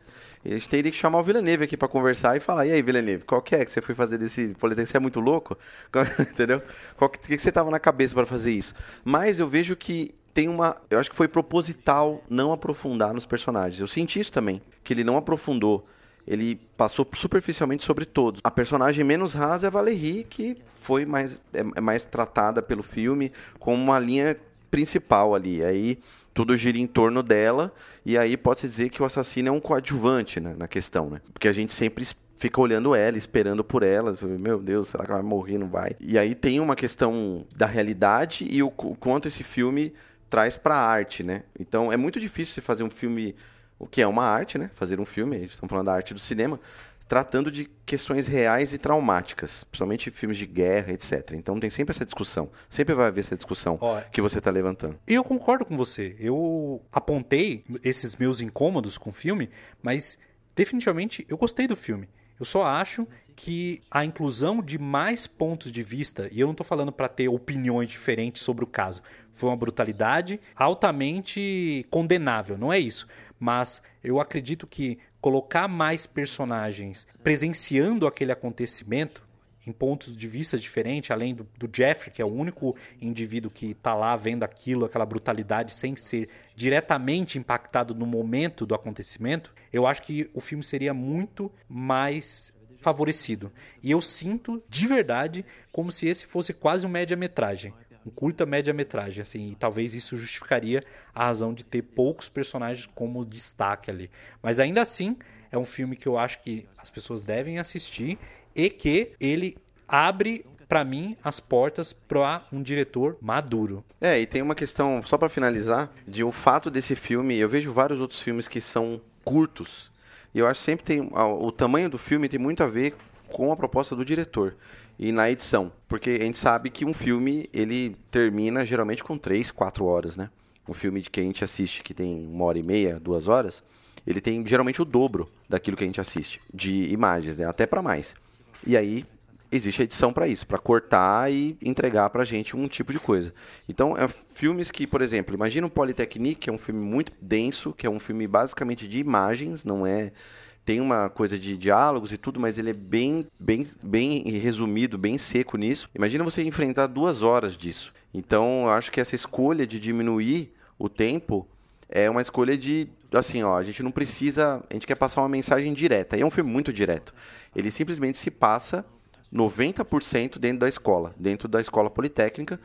E a gente teria que chamar o Villeneuve aqui pra conversar e falar, e aí, Villeneuve, qual que é que você foi fazer desse Politeia? Você é muito louco? Entendeu? Qual que, que que você tava na cabeça para fazer isso? Mas eu vejo que tem uma... Eu acho que foi proposital não aprofundar nos personagens. Eu senti isso também, que ele não aprofundou ele passou superficialmente sobre todos. A personagem menos rasa é a Valérie, que foi mais, é, é mais tratada pelo filme como uma linha principal ali. Aí tudo gira em torno dela, e aí pode-se dizer que o assassino é um coadjuvante né, na questão, né? Porque a gente sempre fica olhando ela, esperando por ela, meu Deus, será que ela vai morrer, não vai? E aí tem uma questão da realidade e o, o quanto esse filme traz pra arte, né? Então é muito difícil você fazer um filme, o que é uma arte, né? Fazer um filme, estamos falando da arte do cinema, tratando de questões reais e traumáticas, principalmente filmes de guerra, etc. Então tem sempre essa discussão, sempre vai haver essa discussão que você está levantando. E eu concordo com você. Eu apontei esses meus incômodos com o filme, mas definitivamente eu gostei do filme. Eu só acho que a inclusão de mais pontos de vista, e eu não tô falando para ter opiniões diferentes sobre o caso, foi uma brutalidade altamente condenável, não é isso. Mas eu acredito que colocar mais personagens presenciando aquele acontecimento em pontos de vista diferentes, além do, do Jeffrey, que é o único indivíduo que está lá vendo aquilo, aquela brutalidade, sem ser diretamente impactado no momento do acontecimento, eu acho que o filme seria muito mais favorecido. E eu sinto, de verdade, como se esse fosse quase um média-metragem. Um curta média-metragem, assim, e talvez isso justificaria a razão de ter poucos personagens como destaque ali. Mas ainda assim, é um filme que eu acho que as pessoas devem assistir e que ele abre para mim as portas para um diretor maduro. É, e tem uma questão, só pra finalizar, de o fato desse filme, eu vejo vários outros filmes que são curtos, e eu acho que sempre tem, o tamanho do filme tem muito a ver com a proposta do diretor e na edição, porque a gente sabe que um filme, ele termina geralmente com três, quatro horas, né? Um filme de que a gente assiste que tem uma hora e meia, duas horas, ele tem geralmente o dobro daquilo que a gente assiste, de imagens, né? Até pra mais. E aí existe a edição para isso, para cortar e entregar pra gente um tipo de coisa. Então, é filmes que, por exemplo, imagina o Polytechnique, que é um filme muito denso, que é um filme basicamente de imagens, não é tem uma coisa de diálogos e tudo, mas ele é bem, bem, bem resumido, bem seco nisso. Imagina você enfrentar duas horas disso. Então, eu acho que essa escolha de diminuir o tempo é uma escolha de, assim, ó, a gente não precisa, a gente quer passar uma mensagem direta. E é um filme muito direto. Ele simplesmente se passa 90% dentro da escola, dentro da escola politécnica,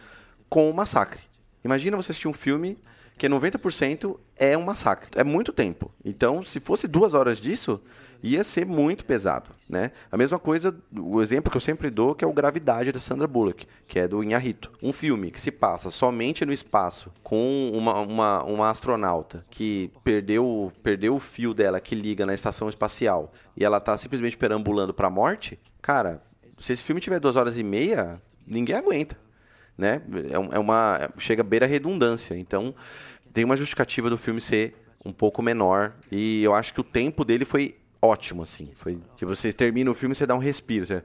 com o massacre. Imagina você assistir um filme que é 90% é um massacre. É muito tempo. Então, se fosse duas horas disso, ia ser muito pesado, né? A mesma coisa, o exemplo que eu sempre dou, que é o Gravidade da Sandra Bullock, que é do Inharito. Um filme que se passa somente no espaço, com uma, uma, uma astronauta que perdeu, perdeu o fio dela que liga na estação espacial e ela tá simplesmente perambulando pra morte, cara, se esse filme tiver duas horas e meia, ninguém aguenta né? É é uma chega beira a redundância. Então, tem uma justificativa do filme ser um pouco menor e eu acho que o tempo dele foi ótimo assim. Foi que você termina o filme e você dá um respiro, você,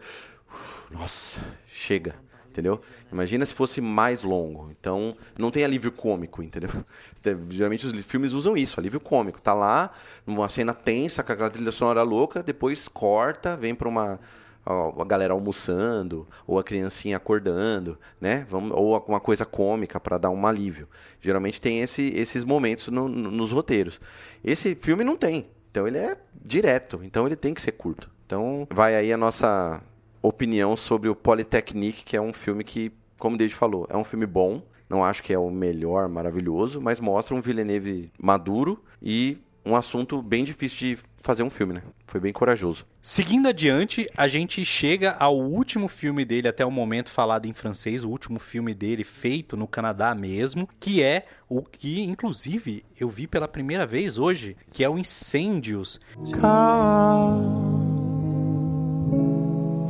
nossa, chega, entendeu? Imagina se fosse mais longo. Então, não tem alívio cômico, entendeu? Geralmente os filmes usam isso, alívio cômico. Tá lá, numa cena tensa, com aquela trilha sonora louca, depois corta, vem pra uma a galera almoçando, ou a criancinha acordando, né? Vamos, ou alguma coisa cômica para dar um alívio. Geralmente tem esse, esses momentos no- no- nos roteiros. Esse filme não tem. Então ele é direto. Então ele tem que ser curto. Então vai aí a nossa opinião sobre o Polytechnique, que é um filme que, como o David falou, é um filme bom. Não acho que é o melhor, maravilhoso, mas mostra um Villeneuve maduro e um assunto bem difícil de fazer um filme, né? Foi bem corajoso. Seguindo adiante, a gente chega ao último filme dele até o momento falado em francês, o último filme dele feito no Canadá mesmo, que é o que, inclusive, eu vi pela primeira vez hoje, que é o Incêndios.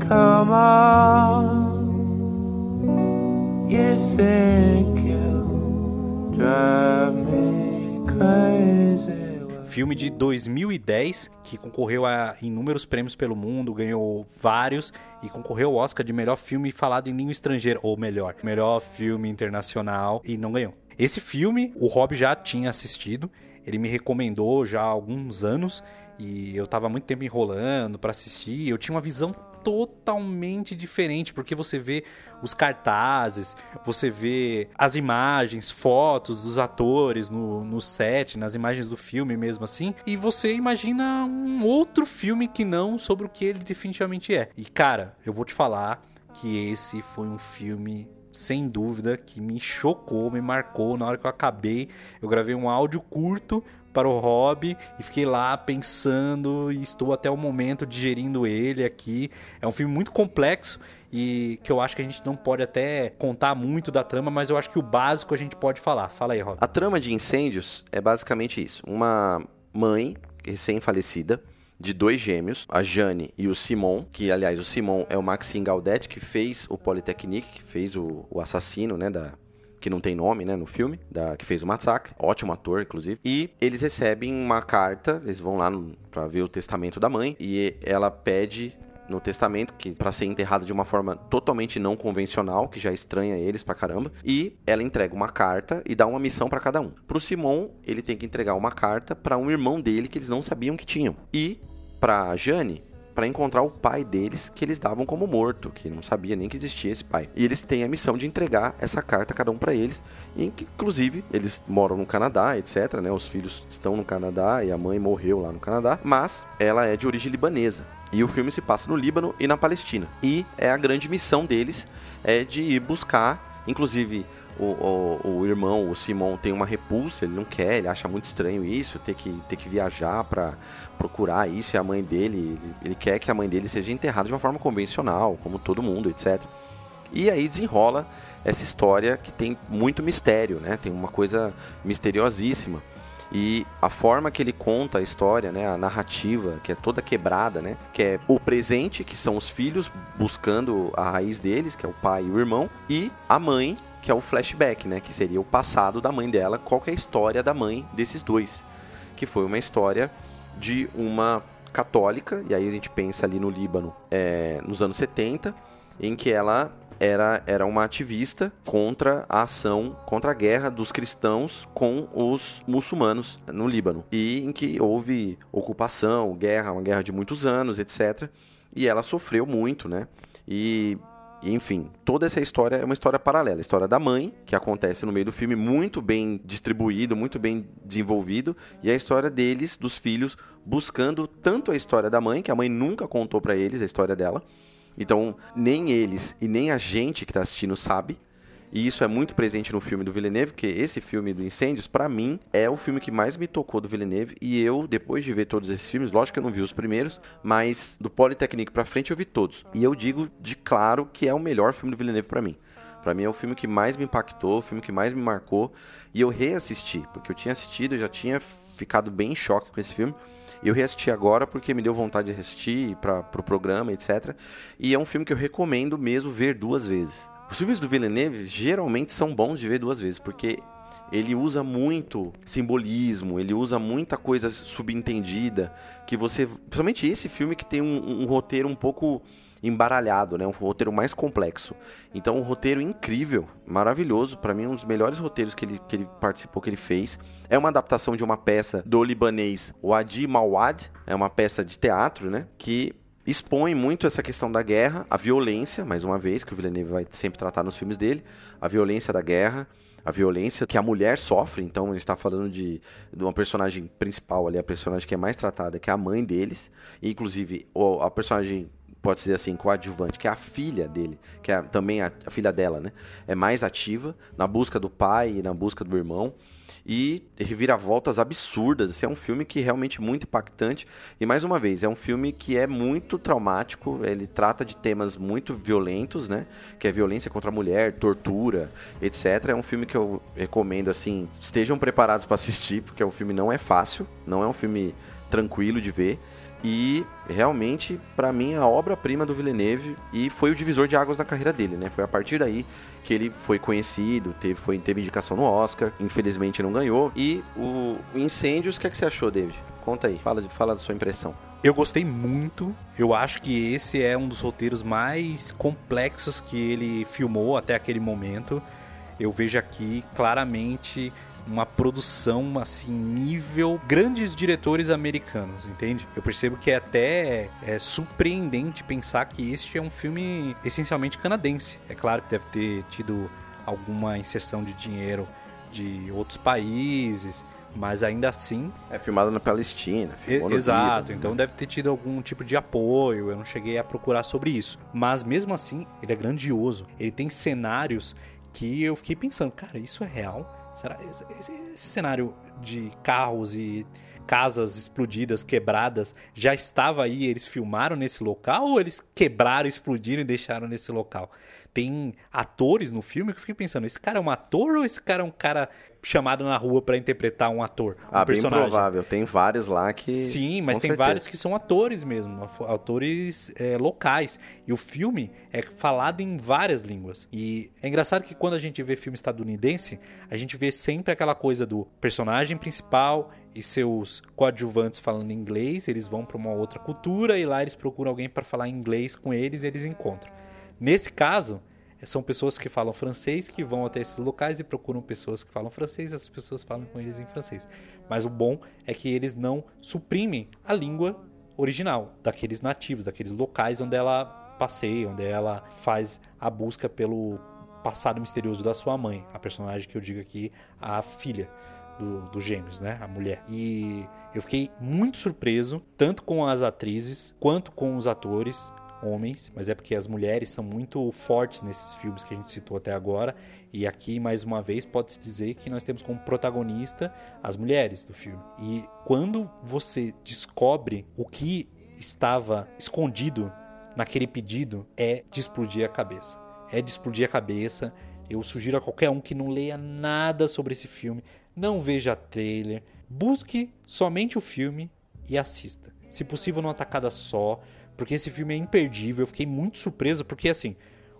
Come on, you think you drive me crazy. Filme de 2010 que concorreu a inúmeros prêmios pelo mundo, ganhou vários e concorreu ao Oscar de melhor filme falado em língua estrangeira, ou melhor, melhor filme internacional e não ganhou. Esse filme o Rob já tinha assistido, ele me recomendou já há alguns anos e eu tava muito tempo enrolando pra assistir. Eu tinha uma visão totalmente diferente, porque você vê os cartazes, você vê as imagens, fotos dos atores no, no set, nas imagens do filme mesmo assim, e você imagina um outro filme que não sobre o que ele definitivamente é. E cara, eu vou te falar que esse foi um filme sem dúvida, que me chocou, me marcou. Na hora que eu acabei, eu gravei um áudio curto para o hobby e fiquei lá pensando e estou até o momento digerindo ele aqui. É um filme muito complexo e que eu acho que a gente não pode até contar muito da trama, mas eu acho que o básico a gente pode falar. Fala aí, Rob. A trama de incêndios é basicamente isso. Uma mãe recém-falecida de dois gêmeos, a Jane e o Simon, que aliás o Simon é o Maxime Gaudet que fez o Polytechnique, que fez o, o assassino, né, da que não tem nome, né, no filme, da, que fez o massacre, ótimo ator, inclusive. E eles recebem uma carta, eles vão lá para ver o testamento da mãe e ela pede no testamento que para ser enterrada de uma forma totalmente não convencional, que já estranha eles pra caramba, e ela entrega uma carta e dá uma missão para cada um. Pro Simon, ele tem que entregar uma carta para um irmão dele que eles não sabiam que tinham. E pra Jane, para encontrar o pai deles, que eles davam como morto, que não sabia nem que existia esse pai. E eles têm a missão de entregar essa carta cada um para eles, e inclusive eles moram no Canadá, etc, né? Os filhos estão no Canadá e a mãe morreu lá no Canadá, mas ela é de origem libanesa. E o filme se passa no Líbano e na Palestina. E é a grande missão deles é de ir buscar, inclusive o, o, o, irmão, o Simon, tem uma repulsa, ele não quer, ele acha muito estranho isso, ter que, ter que viajar para procurar isso, e a mãe dele, ele, ele, quer que a mãe dele seja enterrada de uma forma convencional, como todo mundo, etc. E aí desenrola essa história que tem muito mistério, né? Tem uma coisa misteriosíssima. E a forma que ele conta a história, né, a narrativa, que é toda quebrada, né, que é o presente, que são os filhos buscando a raiz deles, que é o pai e o irmão, e a mãe, que é o flashback, né, que seria o passado da mãe dela, qual é a história da mãe desses dois, que foi uma história de uma católica, e aí a gente pensa ali no Líbano, é, nos anos 70, em que ela era, era uma ativista contra a ação, contra a guerra dos cristãos com os muçulmanos no Líbano. E em que houve ocupação, guerra, uma guerra de muitos anos, etc. E ela sofreu muito, né? E enfim, toda essa história é uma história paralela. A história da mãe, que acontece no meio do filme, muito bem distribuído, muito bem desenvolvido, e a história deles, dos filhos, buscando tanto a história da mãe, que a mãe nunca contou para eles a história dela, então, nem eles e nem a gente que está assistindo sabe. E isso é muito presente no filme do Villeneuve, porque esse filme do Incêndios, para mim, é o filme que mais me tocou do Villeneuve. E eu, depois de ver todos esses filmes, lógico que eu não vi os primeiros, mas do Polytechnique pra frente eu vi todos. E eu digo de claro que é o melhor filme do Villeneuve para mim. Para mim é o filme que mais me impactou, o filme que mais me marcou. E eu reassisti, porque eu tinha assistido, eu já tinha ficado bem em choque com esse filme. Eu reassisti agora porque me deu vontade de assistir para o pro programa, etc. E é um filme que eu recomendo mesmo ver duas vezes. Os filmes do Villeneuve geralmente são bons de ver duas vezes, porque ele usa muito simbolismo, ele usa muita coisa subentendida que você, principalmente esse filme que tem um, um roteiro um pouco embaralhado, né? Um roteiro mais complexo. Então, um roteiro incrível, maravilhoso. para mim, um dos melhores roteiros que ele, que ele participou, que ele fez. É uma adaptação de uma peça do libanês Wadi Mawad. É uma peça de teatro, né? Que expõe muito essa questão da guerra, a violência, mais uma vez, que o Villeneuve vai sempre tratar nos filmes dele, a violência da guerra, a violência que a mulher sofre. Então, gente está falando de, de uma personagem principal ali, a personagem que é mais tratada, que é a mãe deles. E, inclusive, a personagem pode dizer assim, coadjuvante, que é a filha dele, que é também a, a, filha dela, né? É mais ativa na busca do pai e na busca do irmão. E reviravoltas absurdas. Esse é um filme que é realmente muito impactante. E mais uma vez, é um filme que é muito traumático. Ele trata de temas muito violentos, né? Que é violência contra a mulher, tortura, etc. É um filme que eu recomendo, assim, estejam preparados para assistir, porque o filme não é fácil, não é um filme tranquilo de ver. E realmente, para mim, a obra-prima do Villeneuve e foi o divisor de águas na carreira dele, né? Foi a partir daí que ele foi conhecido, teve, foi, teve indicação no Oscar, infelizmente não ganhou. E o, o Incêndios, o que, é que você achou, David? Conta aí, fala, fala da sua impressão. Eu gostei muito. Eu acho que esse é um dos roteiros mais complexos que ele filmou até aquele momento. Eu vejo aqui claramente uma produção assim nível grandes diretores americanos, entende? Eu percebo que é até é, surpreendente pensar que este é um filme essencialmente canadense. É claro que deve ter tido alguma inserção de dinheiro de outros países, Mas ainda assim, É filmado na Palestina. E- Exato, então né? deve ter tido algum tipo de apoio, eu não cheguei a procurar sobre isso. Mas mesmo assim, ele é grandioso. Ele tem cenários que eu fiquei pensando, cara, isso é real? Será esse, esse- esse cenário de carros e casas explodidas, quebradas, já estava aí, eles filmaram nesse local ou eles quebraram, explodiram e deixaram nesse local? Tem atores no filme que eu fiquei pensando, esse cara é um ator ou esse cara é um cara chamado na rua pra interpretar um ator, um Ah, bem personagem? provável. Tem vários lá que. Sim, mas com tem certeza. vários que são atores mesmo, atores é, locais. E o filme é falado em várias línguas. E é engraçado que quando a gente vê filme estadunidense, a gente vê sempre aquela coisa do personagem principal e seus coadjuvantes falando inglês, eles vão para uma outra cultura e lá eles procuram alguém para falar inglês com eles e eles encontram. Nesse caso, são pessoas que falam francês que vão até esses locais e procuram pessoas que falam francês essas pessoas falam com eles em francês. Mas o bom é que eles não suprimem a língua original daqueles nativos, daqueles locais onde ela passeia, onde ela faz a busca pelo passado misterioso da sua mãe, a personagem que eu digo aqui, a filha do- dos gêmeos, né? A mulher. E eu fiquei muito surpreso, tanto com as atrizes quanto com os atores homens, mas é porque as mulheres são muito fortes nesses filmes que a gente citou até agora. E aqui, mais uma vez, pode-se dizer que nós temos como protagonista as mulheres do filme. E quando você descobre o que estava escondido naquele pedido, é de explodir a cabeça. É de explodir a cabeça. Eu sugiro a qualquer um que não leia nada sobre esse filme, não veja trailer, busque somente o filme e assista. Se possível, numa tacada só, porque esse filme é imperdível. Eu fiquei muito surpreso, porque assim,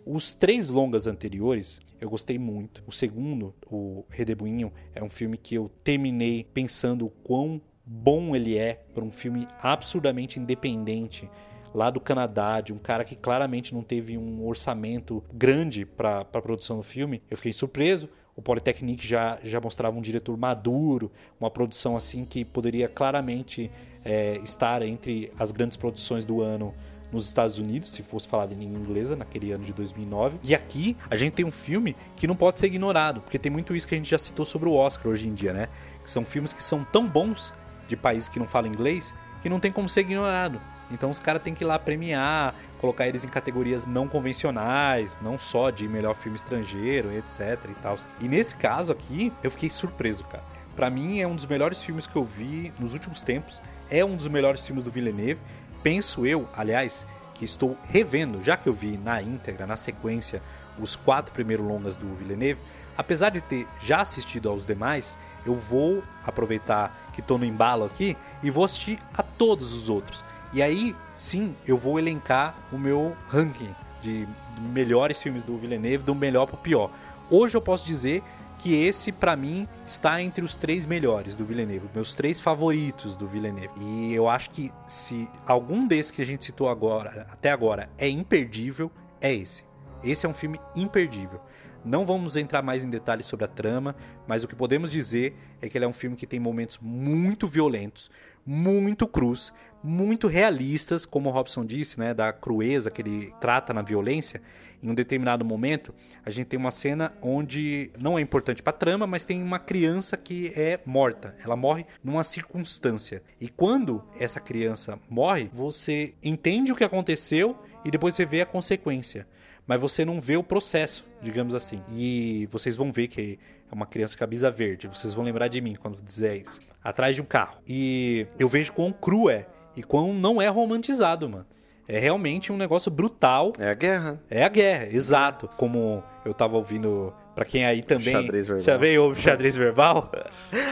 os três longas anteriores eu gostei muito. O segundo, o Redemoinho, é um filme que eu terminei pensando o quão bom ele é para um filme absurdamente independente lá do Canadá, de um cara que claramente não teve um orçamento grande para a produção do filme. Eu fiquei surpreso. O Polytechnic já, já mostrava um diretor maduro, uma produção assim que poderia claramente é, estar entre as grandes produções do ano nos Estados Unidos, se fosse falado em língua inglesa, naquele ano de 2009. E aqui a gente tem um filme que não pode ser ignorado, porque tem muito isso que a gente já citou sobre o Oscar hoje em dia, né? Que são filmes que são tão bons de países que não falam inglês que não tem como ser ignorado. Então os caras têm que ir lá premiar, colocar eles em categorias não convencionais, não só de melhor filme estrangeiro, etc e tal. E nesse caso aqui, eu fiquei surpreso, cara. Pra mim é um dos melhores filmes que eu vi nos últimos tempos, é um dos melhores filmes do Villeneuve. Penso eu, aliás, que estou revendo, já que eu vi na íntegra, na sequência, os quatro primeiros longas do Villeneuve, apesar de ter já assistido aos demais, eu vou aproveitar que estou no embalo aqui e vou assistir a todos os outros. E aí, sim, eu vou elencar o meu ranking de melhores filmes do Villeneuve, do melhor pro pior. Hoje eu posso dizer que esse, para mim, está entre os três melhores do Villeneuve, meus três favoritos do Villeneuve. E eu acho que se algum desses que a gente citou agora, até agora, é imperdível, é esse. Esse é um filme imperdível. Não vamos entrar mais em detalhes sobre a trama, mas o que podemos dizer é que ele é um filme que tem momentos muito violentos, muito crus, muito realistas, como o Robson disse, né, da crueza que ele trata na violência. Em um determinado momento, a gente tem uma cena onde não é importante para trama, mas tem uma criança que é morta. Ela morre numa circunstância. E quando essa criança morre, você entende o que aconteceu e depois você vê a consequência mas você não vê o processo, digamos assim. E vocês vão ver que é uma criança camisa verde. Vocês vão lembrar de mim quando dizer isso. Atrás de um carro. E eu vejo quão cru é. E quão não é romantizado, mano. É realmente um negócio brutal. É a guerra. É a guerra, exato. Como eu tava ouvindo, pra quem aí também Xadrez verbal. já veio ouve xadrez verbal,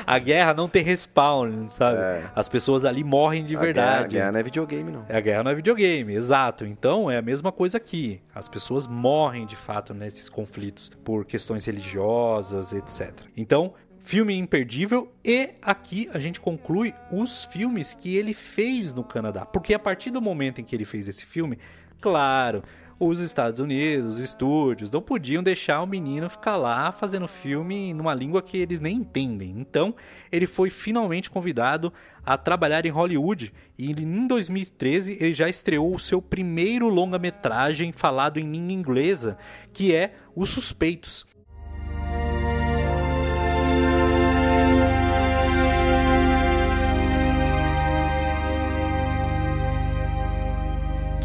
a guerra não tem respawn, sabe? É. As pessoas ali morrem de A verdade. guerra, a guerra não é videogame, não. É a guerra não é videogame, exato. Então é a mesma coisa aqui. As pessoas morrem de fato nesses conflitos por questões religiosas, etc. Então, filme imperdível e aqui a gente conclui os filmes que ele fez no Canadá. Porque a partir do momento em que ele fez esse filme, claro, os Estados Unidos, os estúdios, não podiam deixar o menino ficar lá fazendo filme numa língua que eles nem entendem. Então, ele foi finalmente convidado a trabalhar em Hollywood e em 2013 ele já estreou o seu primeiro longa-metragem falado em língua inglesa, que é Os Suspeitos.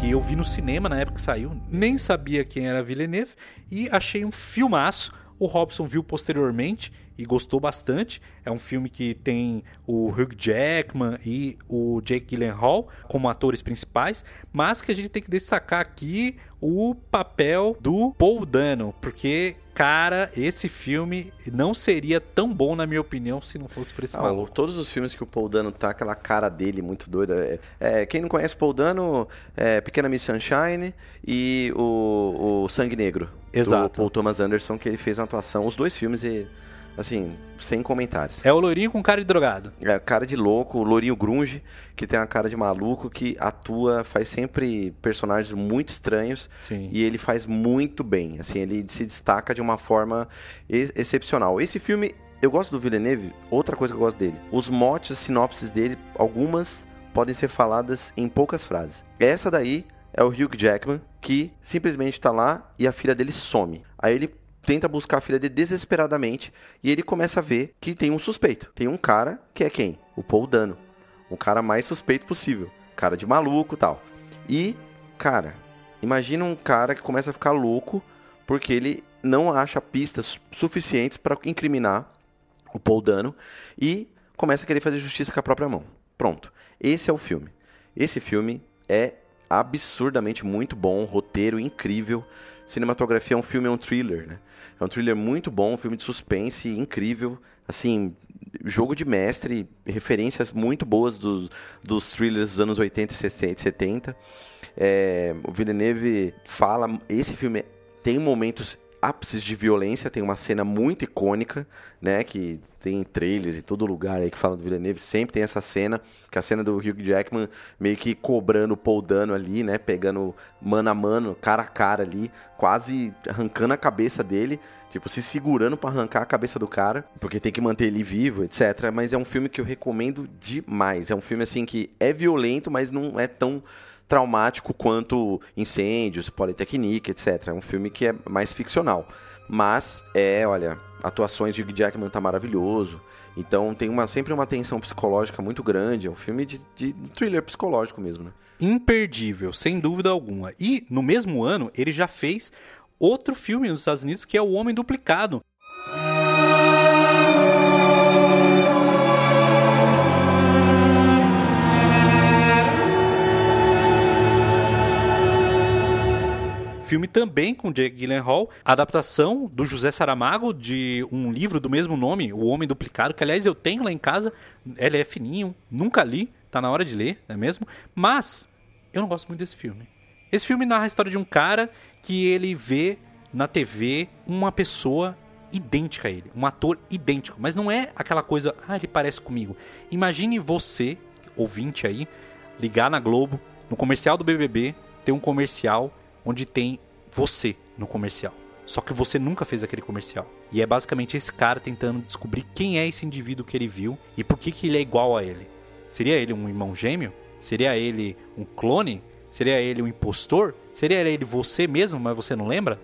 Que eu vi no cinema na época que saiu, nem sabia quem era Villeneuve e achei um filmaço. O Robson viu posteriormente e gostou bastante. É um filme que tem o Hugh Jackman e o Jake Gyllenhaal como atores principais, mas que a gente tem que destacar aqui o papel do Paul Dano, porque cara, esse filme não seria tão bom na minha opinião se não fosse por esse Ah, maluco. todos os filmes que o Paul Dano tá, aquela cara dele muito doida. É, é, quem não conhece Paul Dano, é Pequena Miss Sunshine e o, o Sangue Negro. Exato. Do Paul Thomas Anderson, que ele fez uma atuação. Os dois filmes, e, assim, sem comentários. É o loirinho com cara de drogado. É, cara de louco, o Lourinho Grunge, que tem uma cara de maluco, que atua, faz sempre personagens muito estranhos. Sim. E ele faz muito bem. Assim, ele se destaca de uma forma ex- excepcional. Esse filme, eu gosto do Villeneuve, outra coisa que eu gosto dele. Os motes, as sinopses dele, algumas podem ser faladas em poucas frases. Essa daí é o Hugh Jackman, que simplesmente tá lá e a filha dele some. Aí ele tenta buscar a filha dele desesperadamente e ele começa a ver que tem um suspeito. Tem um cara que é quem? O Paul Dano. O cara mais suspeito possível. Cara de maluco tal. E, cara, imagina um cara que começa a ficar louco porque ele não acha pistas suficientes para incriminar o Paul Dano e começa a querer fazer justiça com a própria mão. Pronto. Esse é o filme. Esse filme é absurdamente muito bom, roteiro incrível. Cinematografia é um filme, é um thriller, né? É um thriller muito bom, um filme de suspense incrível. Assim, jogo de mestre, referências muito boas dos, dos thrillers dos anos 80 e 70. É, o Villeneuve fala. Esse filme tem momentos ápices de violência, tem uma cena muito icônica, né, que tem trailers em todo lugar aí que fala do Villeneuve, sempre tem essa cena, que é a cena do Hugh Jackman meio que cobrando o Paul Dano ali, né, pegando mano a mano, cara a cara ali, quase arrancando a cabeça dele, tipo, se segurando pra arrancar a cabeça do cara, porque tem que manter ele vivo, etc, mas é um filme que eu recomendo demais, é um filme assim que é violento, mas não é tão traumático quanto Incêndios, Politecnique, etc. É um filme que é mais ficcional. Mas é, olha, atuações de Jackman tá maravilhoso. Então tem uma, sempre uma tensão psicológica muito grande. É um filme de, de thriller psicológico mesmo, né? Imperdível, sem dúvida alguma. E no mesmo ano, ele já fez outro filme nos Estados Unidos que é O Homem Duplicado. Filme também com Jake Gyllenhaal, adaptação do José Saramago de um livro do mesmo nome, O Homem Duplicado, que aliás eu tenho lá em casa, ele é fininho, nunca li, tá na hora de ler, não é mesmo? Mas eu não gosto muito desse filme. Esse filme narra a história de um cara que ele vê na TV uma pessoa idêntica a ele, um ator idêntico, mas não é aquela coisa, ah, ele parece comigo. Imagine você, ouvinte aí, ligar na Globo, no comercial do BBB, ter um comercial onde tem você no comercial. Só que você nunca fez aquele comercial. E é basicamente esse cara tentando descobrir quem é esse indivíduo que ele viu e por que, que ele é igual a ele. Seria ele um irmão gêmeo? Seria ele um clone? Seria ele um impostor? Seria ele você mesmo, mas você não lembra?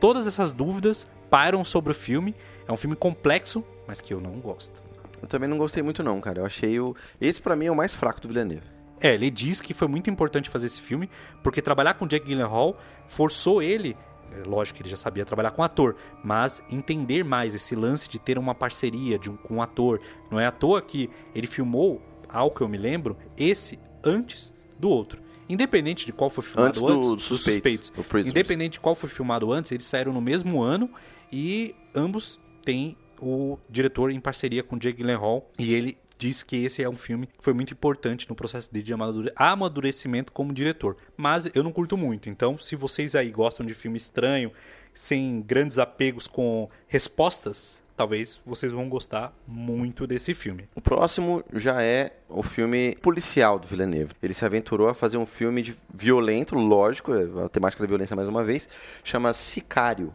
Todas essas dúvidas pairam sobre o filme. É um filme complexo, mas que eu não gosto. Eu também não gostei muito não, cara. Eu achei o... Esse pra mim é o mais fraco do Villeneuve. É, ele diz que foi muito importante fazer esse filme, porque trabalhar com Jack Gyllenhaal forçou ele, é lógico que ele já sabia trabalhar com ator, mas entender mais esse lance de ter uma parceria de um, com um ator. Não é à toa que ele filmou, ao que eu me lembro, esse antes do outro. Independente de qual foi filmado Antes antes, do dos Suspeitos, Prisoners. Independente de qual foi filmado antes, eles saíram no mesmo ano e ambos têm o diretor em parceria com Jake Gyllenhaal e ele diz que esse é um filme que foi muito importante no processo dele de amadure- amadurecimento como diretor. Mas eu não curto muito, então se vocês aí gostam de filme estranho, sem grandes apegos com respostas, talvez vocês vão gostar muito desse filme. O próximo já é o filme policial do Villeneuve. Ele se aventurou a fazer um filme violento, lógico, a temática da violência mais uma vez, chama Sicário.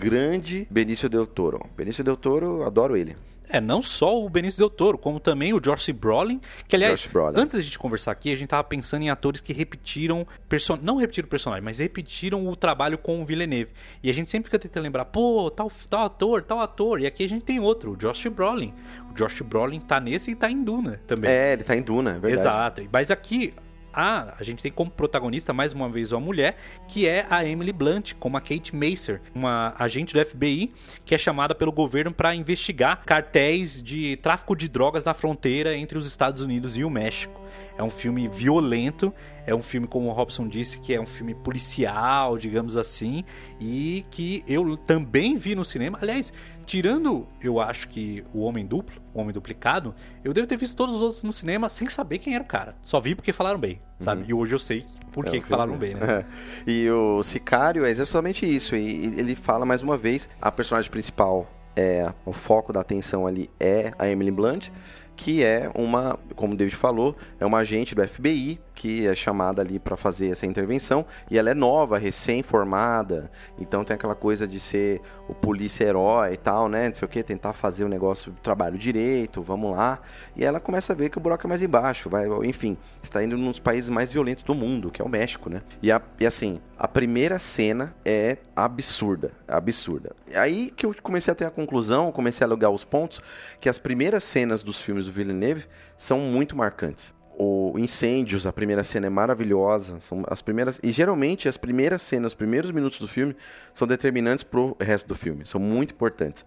Grande Benício Del Toro. Benício Del Toro, adoro ele. É, não só o Benício Del Toro, como também o Josh Brolin, que aliás, Brolin. antes da gente conversar aqui, a gente tava pensando em atores que repetiram, person... não repetiram o personagem, mas repetiram o trabalho com o Villeneuve. E a gente sempre fica tentando lembrar, pô, tal, tal ator, tal ator, e aqui a gente tem outro, o Josh Brolin. O Josh Brolin tá nesse e tá em Duna também. É, ele tá em Duna, é verdade. Exato. Mas aqui a, a gente tem como protagonista mais uma vez uma mulher, que é a Emily Blunt, como a Kate Macer, uma agente do FBI que é chamada pelo governo para investigar cartéis de tráfico de drogas na fronteira entre os Estados Unidos e o México. É um filme violento, é um filme, como o Robson disse, que é um filme policial, digamos assim, e que eu também vi no cinema. Aliás, tirando, eu acho que o Homem Duplo, o Homem Duplicado, eu devo ter visto todos os outros no cinema sem saber quem era o cara. Só vi porque falaram bem, sabe? E hoje eu sei por que, É, que falaram bem, né? É. E o Sicário é exatamente isso. E e ele fala mais uma vez: a personagem principal é. O foco da atenção ali é a Emily Blunt, que é uma, como o David falou, é uma agente do FBI que é chamada ali para fazer essa intervenção. E ela é nova, recém-formada. Então tem aquela coisa de ser o polícia-herói e tal, né? Não sei o que, tentar fazer o negócio, o trabalho direito, vamos lá. E ela começa a ver que o buraco é mais embaixo, vai, enfim, está indo nos países mais violentos do mundo, que é o México, né? E, a- e assim, a primeira cena é absurda, absurda. Aí que eu comecei a ter a conclusão, comecei a alugar os pontos, que as primeiras cenas dos filmes do Villeneuve são muito marcantes. O Incêndios, a primeira cena é maravilhosa, são as primeiras e geralmente as primeiras cenas, os primeiros minutos do filme são determinantes pro resto do filme, são muito importantes.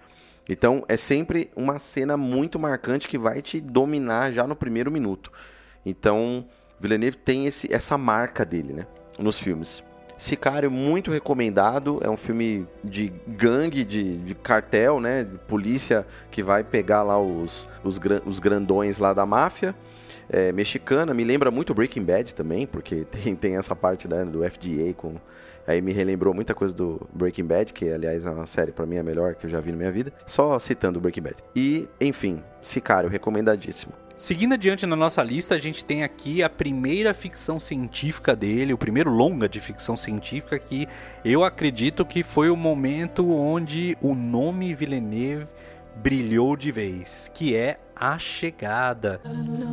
Então é sempre uma cena muito marcante que vai te dominar já no primeiro minuto. Então Villeneuve tem esse, essa marca dele, né, nos filmes. Sicário, muito recomendado. É um filme de gangue, de, de cartel, né? De polícia que vai pegar lá os, os, os grandões lá da máfia é, mexicana. Me lembra muito Breaking Bad também, porque tem, tem essa parte né, do FDA com. Aí me relembrou muita coisa do Breaking Bad, que aliás é uma série pra mim a melhor que eu já vi na minha vida. Só citando o Breaking Bad. E, enfim, Sicário, recomendadíssimo. Seguindo adiante na nossa lista, a gente tem aqui a primeira ficção científica dele, o primeiro longa de ficção científica que eu acredito que foi o momento onde o nome Villeneuve brilhou de vez, que é A Chegada. Filme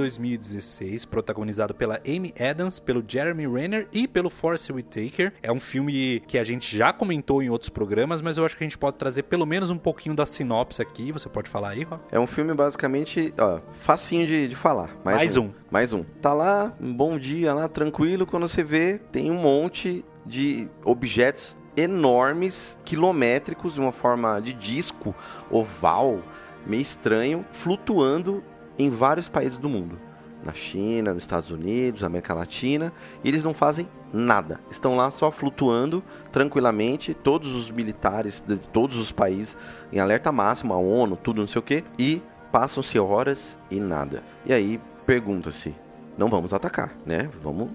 2016, protagonizado pela Amy Adams, pelo Jeremy Renner e pelo Forrest Whitaker. É um filme que a gente já comentou em outros programas, mas eu acho que a gente pode trazer pelo menos um pouquinho da sinopse aqui. Você pode falar aí, Rob? É um filme basicamente, ó, facinho de, de falar. Mais um. Mais um. Tá lá, um bom dia lá, tranquilo, quando você vê, tem um monte de objetos enormes, quilométricos, de uma forma de disco, oval, meio estranho, flutuando em vários países do mundo. Na China, nos Estados Unidos, América Latina, e eles não fazem nada. Estão lá só flutuando tranquilamente, todos os militares de todos os países em alerta máximo, a ONU, tudo não sei o que, e passam-se horas e nada. E aí pergunta-se: não vamos atacar, né? Vamos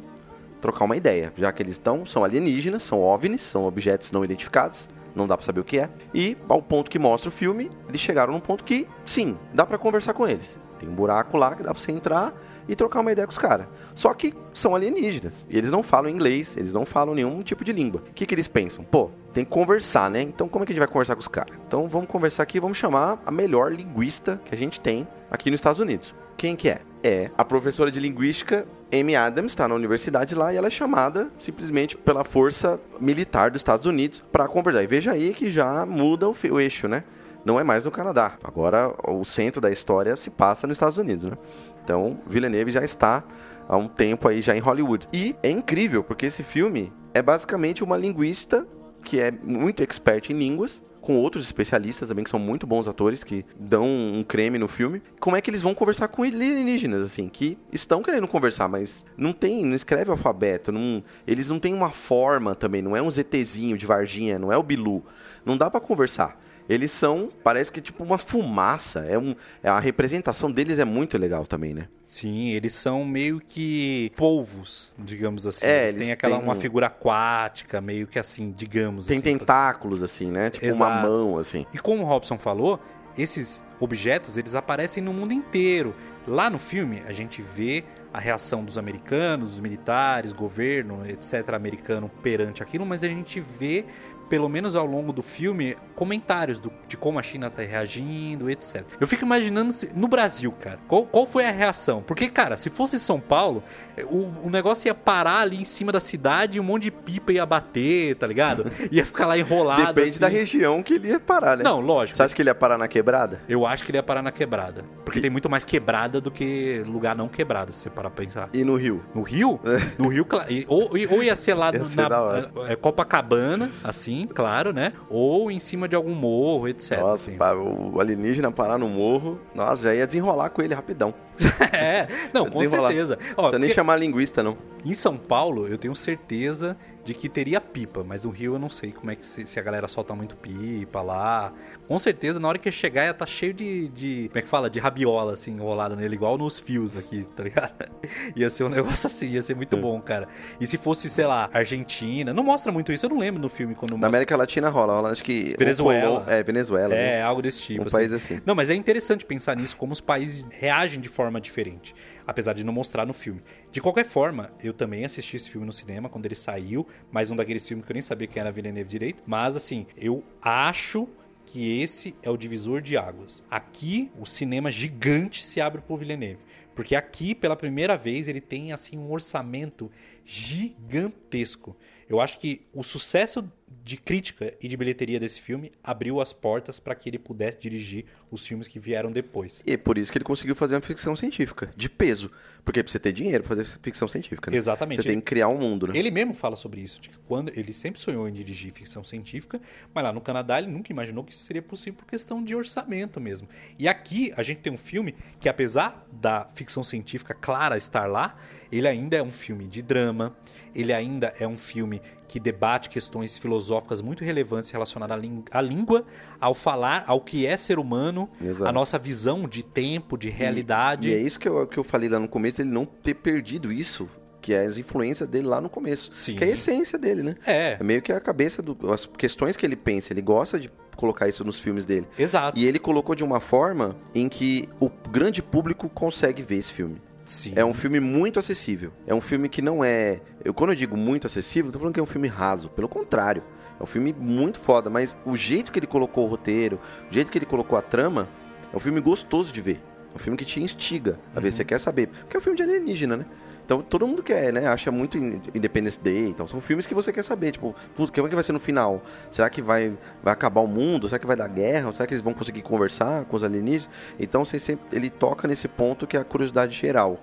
trocar uma ideia, já que eles estão, são alienígenas, são OVNIs, são objetos não identificados, não dá pra saber o que é. E ao ponto que mostra o filme, eles chegaram num ponto que, sim, dá pra conversar com eles. Tem um buraco lá que dá pra você entrar e trocar uma ideia com os caras. Só que são alienígenas. E eles não falam inglês, eles não falam nenhum tipo de língua. O que, que eles pensam? Pô, tem que conversar, né? Então como é que a gente vai conversar com os caras? Então vamos conversar aqui, vamos chamar a melhor linguista que a gente tem aqui nos Estados Unidos. Quem que é? É a professora de linguística Amy Adams, está na universidade lá e ela é chamada simplesmente pela força militar dos Estados Unidos para conversar. E veja aí que já muda o, o eixo, né? Não é mais no Canadá. Agora o centro da história se passa nos Estados Unidos, né? Então Villeneuve já está há um tempo aí já em Hollywood. E é incrível porque esse filme é basicamente uma linguista que é muito expert em línguas, com outros especialistas também que são muito bons atores que dão um creme no filme. Como é que eles vão conversar com alienígenas assim, que estão querendo conversar, mas não tem, não escreve alfabeto, não, eles não têm uma forma também, não é um ZTzinho de Varginha, não é o Bilu. Não dá pra conversar. Eles são, parece que tipo umas fumaça. É um, é, a representação deles é muito legal também, né? Sim, eles são meio que polvos, digamos assim. É, eles, eles têm aquela uma um- figura aquática, meio que assim, digamos Tem assim. tentáculos, assim, né? Tipo uma Exato. mão, assim. E como o Robson falou, esses objetos eles aparecem no mundo inteiro. Lá no filme a gente vê a reação dos americanos, dos militares, governo, etc. americano perante aquilo, mas a gente vê pelo menos ao longo do filme, comentários do- de como a China tá reagindo, etc. Eu fico imaginando se- no Brasil, cara, qual, qual foi a reação? Porque, cara, se fosse São Paulo, o, o negócio ia parar ali em cima da cidade e um monte de pipa ia bater, tá ligado? Ia ficar lá enrolado. Depende assim. da região que ele ia parar, né? Não, lógico. Você acha que ele ia parar na quebrada? Eu acho que ele ia parar na quebrada. Porque tem muito mais quebrada do que lugar não quebrado, se você parar pra pensar. E no Rio? No Rio? No Rio, e- ou, ou ia ser lá Ia ser na da hora. é, Copacabana, assim, claro, né? Ou em cima de algum morro, etc. Nossa, assim. pá, o alienígena parar no morro, nossa, já ia desenrolar com ele rapidão. é, não, com certeza. Não Ó, precisa nem chamar linguista, não. Em São Paulo, eu tenho certeza de que teria pipa, mas no Rio eu não sei como é que se, se a galera solta muito pipa lá. Com certeza, na hora que chegar, ia tá cheio de, de. Como é que fala? De rabiola, assim, enrolada nele, igual nos fios aqui, tá ligado? Ia ser um negócio assim, ia ser muito bom, cara. E se fosse, sei lá, Argentina, não mostra muito isso, eu não lembro no filme quando Na mostra. América Latina rola, rola acho que... Venezuela. É, Venezuela. É, né? algo desse tipo. Um país assim. Não, mas é interessante pensar nisso, como os países reagem de forma diferente. Apesar de não mostrar no filme. De qualquer forma, eu também assisti esse filme no cinema quando ele saiu. Mais um daqueles filmes que eu nem sabia quem era Villeneuve direito. Mas, assim, eu acho que esse é o divisor de águas. Aqui, o cinema gigante se abre pro Villeneuve. Porque aqui, pela primeira vez, ele tem, assim, um orçamento gigantesco. Eu acho que o sucesso de crítica e de bilheteria desse filme abriu as portas para que ele pudesse dirigir os filmes que vieram depois. E é por isso que ele conseguiu fazer uma ficção científica, de peso. Porque precisa ter dinheiro pra fazer ficção científica, né? Exatamente. Você tem que criar um mundo, né? Ele mesmo fala sobre isso, de que quando ele sempre sonhou em dirigir ficção científica, mas lá no Canadá ele nunca imaginou que isso seria possível por questão de orçamento mesmo. E aqui a gente tem um filme que apesar da ficção científica clara estar lá, ele ainda é um filme de drama, ele ainda é um filme que debate questões filosóficas muito relevantes relacionadas à, lin- à língua, ao falar, ao que é ser humano, Exato. a nossa visão de tempo, de realidade. E é isso que eu, que eu falei lá no começo, ele não ter perdido isso, que é as influências dele lá no começo. Sim. Que é a essência dele, né? É. É meio que a cabeça, do, as questões que ele pensa. Ele gosta de colocar isso nos filmes dele. Exato. E ele colocou de uma forma em que o grande público consegue ver esse filme. Sim. É um filme muito acessível. É um filme que não é. Eu, quando eu digo muito acessível, não tô falando que é um filme raso. Pelo contrário. É um filme muito foda. Mas o jeito que ele colocou o roteiro, o jeito que ele colocou a trama, é um filme gostoso de ver. É um filme que te instiga a ver, você quer saber. Porque é um filme de alienígena, né? Então todo mundo quer, né? Acha muito in- Independence Day. Então são filmes que você quer saber. Tipo, puto, como é que vai ser no final? Será que vai, vai acabar o mundo? Será que vai dar guerra? Será que eles vão conseguir conversar com os alienígenas? Então você sempre, ele toca nesse ponto que é a curiosidade geral.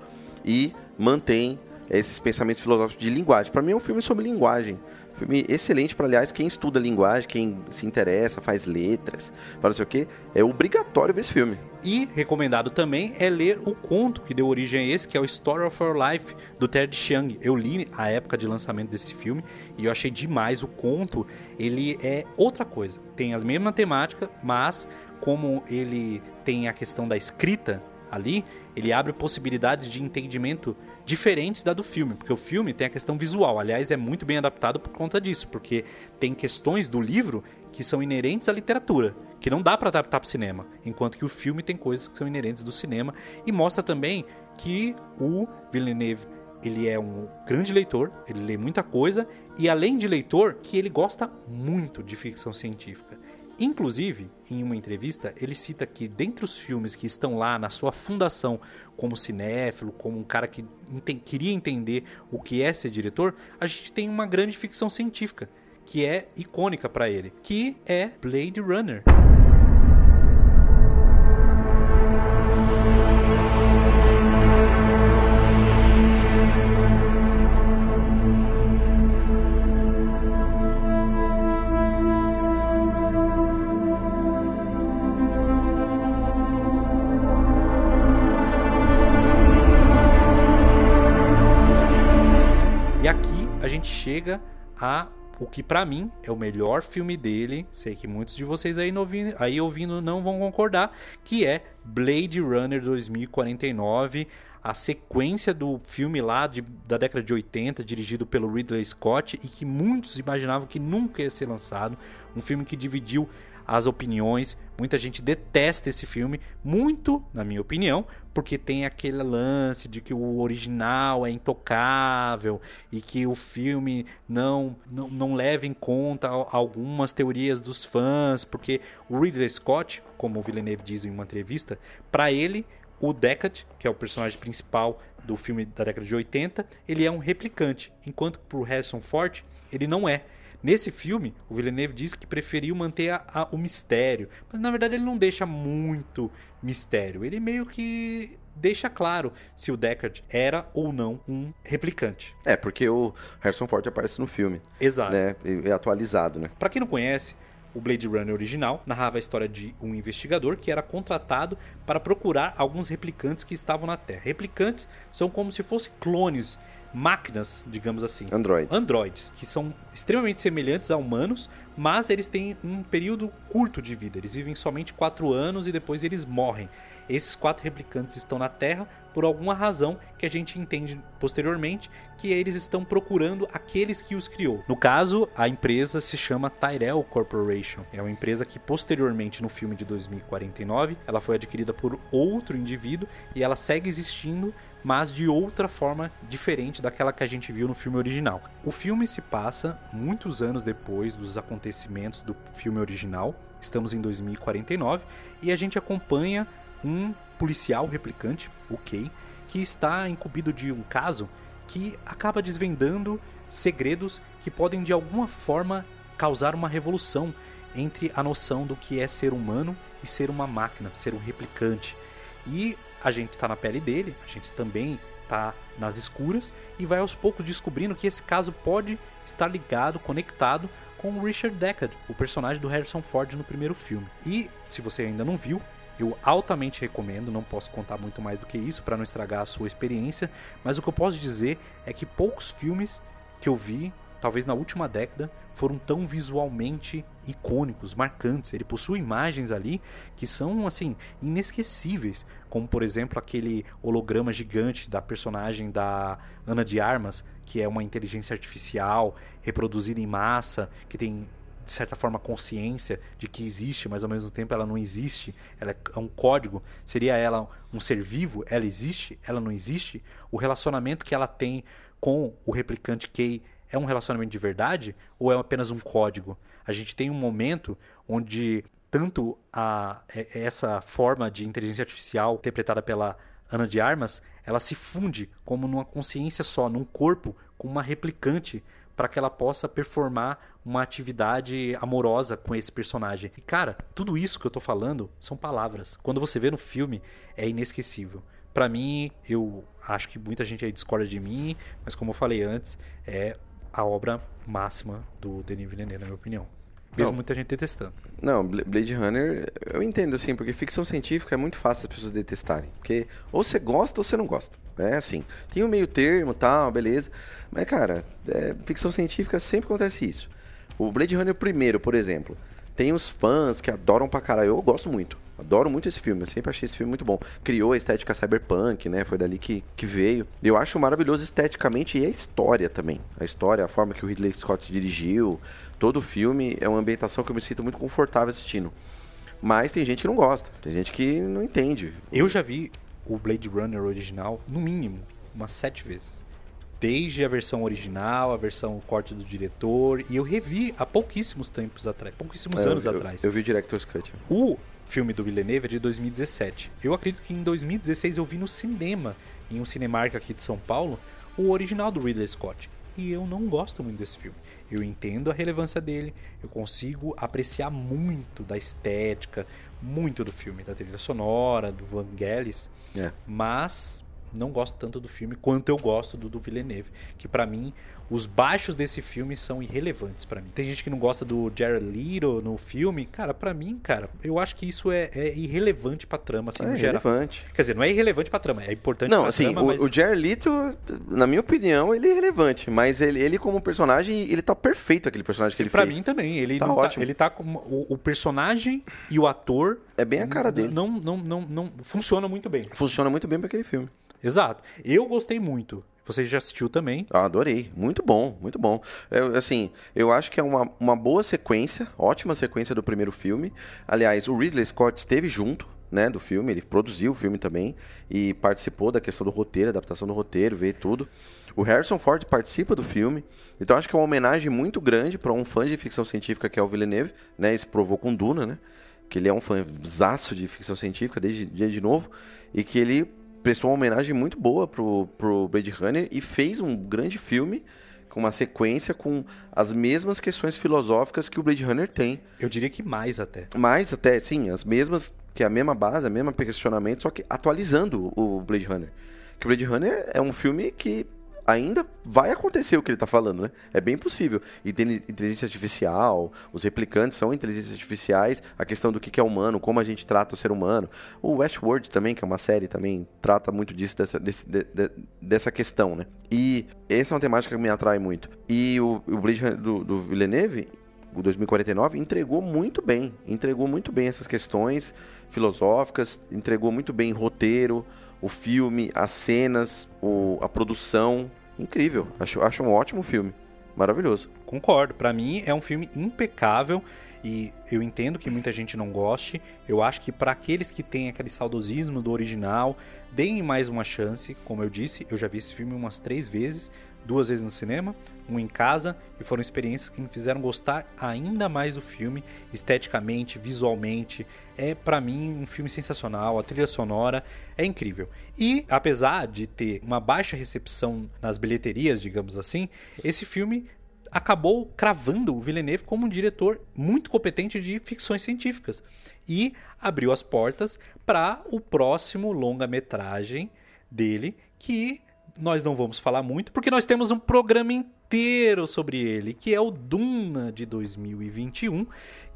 E mantém esses pensamentos filosóficos de linguagem. Pra mim é um filme sobre linguagem. Filme excelente para, aliás, quem estuda linguagem, quem se interessa, faz letras, para não sei o quê, é obrigatório ver esse filme. E recomendado também é ler o conto que deu origem a esse, que é o Story of Our Life, do Ted Chiang. Eu li a época de lançamento desse filme e eu achei demais. O conto, ele é outra coisa. Tem as mesmas temáticas, mas como ele tem a questão da escrita ali, ele abre possibilidades de entendimento diferentes da do filme, porque o filme tem a questão visual, aliás, é muito bem adaptado por conta disso, porque tem questões do livro que são inerentes à literatura, que não dá para adaptar para cinema, enquanto que o filme tem coisas que são inerentes do cinema e mostra também que o Villeneuve ele é um grande leitor, ele lê muita coisa e além de leitor, que ele gosta muito de ficção científica. Inclusive, em uma entrevista, ele cita que dentre os filmes que estão lá na sua fundação como cinéfilo, como um cara que enten- queria entender o que é ser diretor, a gente tem uma grande ficção científica que é icônica para ele, que é Blade Runner. Chega a o que pra mim é o melhor filme dele. Sei que muitos de vocês aí, ouvindo, aí ouvindo não vão concordar, que é Blade Runner 2049, a sequência do filme lá de, da década de 80, dirigido pelo Ridley Scott e que muitos imaginavam que nunca ia ser lançado, um filme que dividiu as opiniões. Muita gente detesta esse filme, muito, na minha opinião, porque tem aquele lance de que o original é intocável e que o filme não, não, não leva em conta algumas teorias dos fãs, porque o Ridley Scott, como o Villeneuve diz em uma entrevista, para ele o Deckard, que é o personagem principal do filme da década de 80, ele é um replicante, enquanto para o Harrison Ford ele não é. Nesse filme, o Villeneuve diz que preferiu manter a, a, o mistério, mas na verdade ele não deixa muito mistério. Ele meio que deixa claro se o Deckard era ou não um replicante. É, porque o Harrison Ford aparece no filme. Exato. Né? É atualizado, né? Para quem não conhece, o Blade Runner original narrava a história de um investigador que era contratado para procurar alguns replicantes que estavam na Terra. Replicantes são como se fossem clones máquinas, digamos assim. Androids. Androids, que são extremamente semelhantes a humanos, mas eles têm um período curto de vida. Eles vivem somente 4 anos e depois eles morrem. Esses quatro replicantes estão na Terra por alguma razão que a gente entende posteriormente que eles estão procurando aqueles que os criou. No caso, a empresa se chama Tyrell Corporation. É uma empresa que posteriormente no filme de 2049, ela foi adquirida por outro indivíduo e ela segue existindo mas de outra forma diferente daquela que a gente viu no filme original. O filme se passa muitos anos depois dos acontecimentos do filme original, estamos em 2049, e a gente acompanha um policial replicante, o Kay, que está incumbido de um caso que acaba desvendando segredos que podem de alguma forma causar uma revolução entre a noção do que é ser humano e ser uma máquina, ser um replicante. E a gente está na pele dele, a gente também está nas escuras e vai aos poucos descobrindo que esse caso pode estar ligado, conectado com o Richard Deckard, o personagem do Harrison Ford no primeiro filme. E se você ainda não viu, eu altamente recomendo, não posso contar muito mais do que isso para não estragar a sua experiência, mas o que eu posso dizer é que poucos filmes que eu vi talvez na última década, foram tão visualmente icônicos, marcantes. Ele possui imagens ali que são assim inesquecíveis, como por exemplo aquele holograma gigante da personagem da Ana de Armas, que é uma inteligência artificial reproduzida em massa, que tem de certa forma consciência de que existe, mas ao mesmo tempo ela não existe, ela é um código. Seria ela um ser vivo? Ela existe? Ela não existe? O relacionamento que ela tem com o replicante Kay é um relacionamento de verdade ou é apenas um código? A gente tem um momento onde tanto a, é, essa forma de inteligência artificial interpretada pela Ana de Armas, ela se funde como numa consciência só, num corpo com uma replicante para que ela possa performar uma atividade amorosa com esse personagem. E cara, tudo isso que eu tô falando são palavras. Quando você vê no filme, é inesquecível. Para mim, eu acho que muita gente aí discorda de mim, mas como eu falei antes, é a obra máxima do Denis Villeneuve, na minha opinião. Mesmo não, muita gente detestando. Não, Blade Runner, eu entendo assim, porque ficção científica é muito fácil as pessoas detestarem. Porque ou você gosta ou você não gosta. É assim. Tem um meio termo tal, beleza. Mas, cara, é, ficção científica sempre acontece isso. O Blade Runner primeiro, por exemplo, tem os fãs que adoram pra caralho. Eu gosto muito. Adoro muito esse filme, eu sempre achei esse filme muito bom. Criou a estética cyberpunk, né? Foi dali que, que veio. Eu acho maravilhoso esteticamente e a história também. A história, a forma que o Ridley Scott dirigiu, todo o filme é uma ambientação que eu me sinto muito confortável assistindo. Mas tem gente que não gosta, tem gente que não entende. Eu já vi o Blade Runner original, no mínimo, umas sete vezes. Desde a versão original, a versão corte do diretor, e eu revi há pouquíssimos tempos atrás, pouquíssimos é, anos eu, atrás. Eu, eu vi o Director's Cut. O filme do Villeneuve é de 2017. Eu acredito que em 2016 eu vi no cinema, em um Cinemark aqui de São Paulo, o original do Ridley Scott. E eu não gosto muito desse filme. Eu entendo a relevância dele, eu consigo apreciar muito da estética, muito do filme, da trilha sonora, do Vangelis, é. mas não gosto tanto do filme quanto eu gosto do do Villeneuve, que pra mim os baixos desse filme são irrelevantes pra mim. Tem gente que não gosta do Jared Leto no filme, cara, pra mim, cara, eu acho que isso é, é irrelevante pra trama, assim, É no geral. Quer dizer, não é irrelevante pra trama, é importante Não, pra assim, trama, o, mas o Jared Leto, na minha opinião, ele é relevante. Mas ele, ele como personagem, ele tá perfeito aquele personagem que ele pra fez. mim também, ele Tá não ótimo. ele tá como o, o personagem e o ator É bem a cara dele. Não, não, não, não funciona muito bem. Funciona muito bem pra aquele filme. Exato. Eu gostei muito. Você já assistiu também? Eu adorei. Muito bom, muito bom. Eu, assim, eu acho que é uma, uma boa sequência, ótima sequência do primeiro filme. Aliás, o Ridley Scott esteve junto, né, do filme, ele produziu o filme também e participou da questão do roteiro, adaptação do roteiro, veio tudo. O Harrison Ford participa do filme, então acho que é uma homenagem muito grande para um fã de ficção científica que é o Villeneuve, né, isso provou com Duna, né, que ele é um fãzaço de ficção científica desde, desde novo e que ele prestou uma homenagem muito boa pro, pro Blade Runner e fez um grande filme com uma sequência com as mesmas questões filosóficas que o Blade Runner tem. Eu diria que mais até. Mais até, sim, as mesmas, que é a mesma base, a mesma questionamento, só que atualizando o Blade Runner. Que o Blade Runner é um filme que ainda vai acontecer o que ele tá falando, né? É bem possível. E tem inteligência artificial, os replicantes são inteligências artificiais, a questão do que é humano, como a gente trata o ser humano. O Westworld também, que é uma série também, trata muito disso, dessa, desse- de- de- dessa questão, né? E essa é uma temática que me atrai muito. E o, o Blade do, do Villeneuve, o 2049, entregou muito bem. Entregou muito bem essas questões filosóficas, entregou muito bem roteiro, o filme, as cenas, o- a produção. Incrível. Acho, acho um ótimo filme. Maravilhoso. Concordo. Pra mim é um filme impecável e eu entendo que muita gente não goste. Eu acho que pra aqueles que têm aquele saudosismo do original, deem mais uma chance. Como eu disse, eu já vi esse filme umas três vezes, duas vezes no cinema, um em casa e foram experiências que me fizeram gostar ainda mais do filme, esteticamente, visualmente. É pra mim um filme sensacional, a trilha sonora é incrível. E apesar de ter uma baixa recepção nas bilheterias, digamos assim, esse filme acabou cravando o Villeneuve como um diretor muito competente de ficções científicas e abriu as portas para o próximo longa-metragem dele que nós não vamos falar muito porque nós temos um programa inteiro sobre ele, que é o Duna de 2021,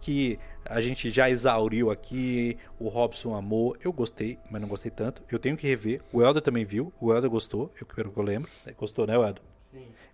que a gente já exauriu aqui, o Robson amou, eu gostei, mas não gostei tanto. Eu tenho que rever. O Elder também viu, o Elder gostou, eu pelo que eu lembro. Gostou, né, Elder?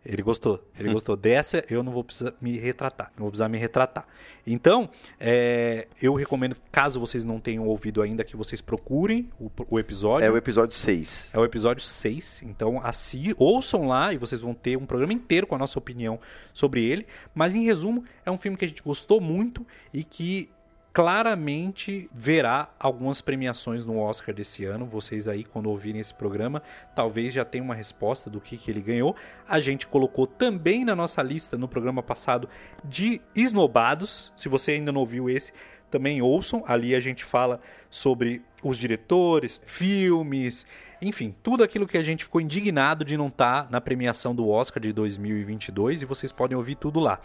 Ele gostou, ele gostou. Dessa eu não vou precisar me retratar, não vou precisar me retratar. Então, é, eu recomendo, caso vocês não tenham ouvido ainda, que vocês procurem o, o episódio. É o episódio 6. É o episódio 6. Então, assi ouçam lá e vocês vão ter um programa inteiro com a nossa opinião sobre ele. Mas, em resumo, é um filme que a gente gostou muito e que claramente verá algumas premiações no Oscar desse ano. Vocês aí, quando ouvirem esse programa, talvez já tenham uma resposta do que, que ele ganhou. A gente colocou também na nossa lista, no programa passado, de esnobados. Se você ainda não ouviu esse, também ouçam. Ali a gente fala sobre os diretores, filmes, enfim, tudo aquilo que a gente ficou indignado de não estar na premiação do Oscar de 2022 e vocês podem ouvir tudo lá.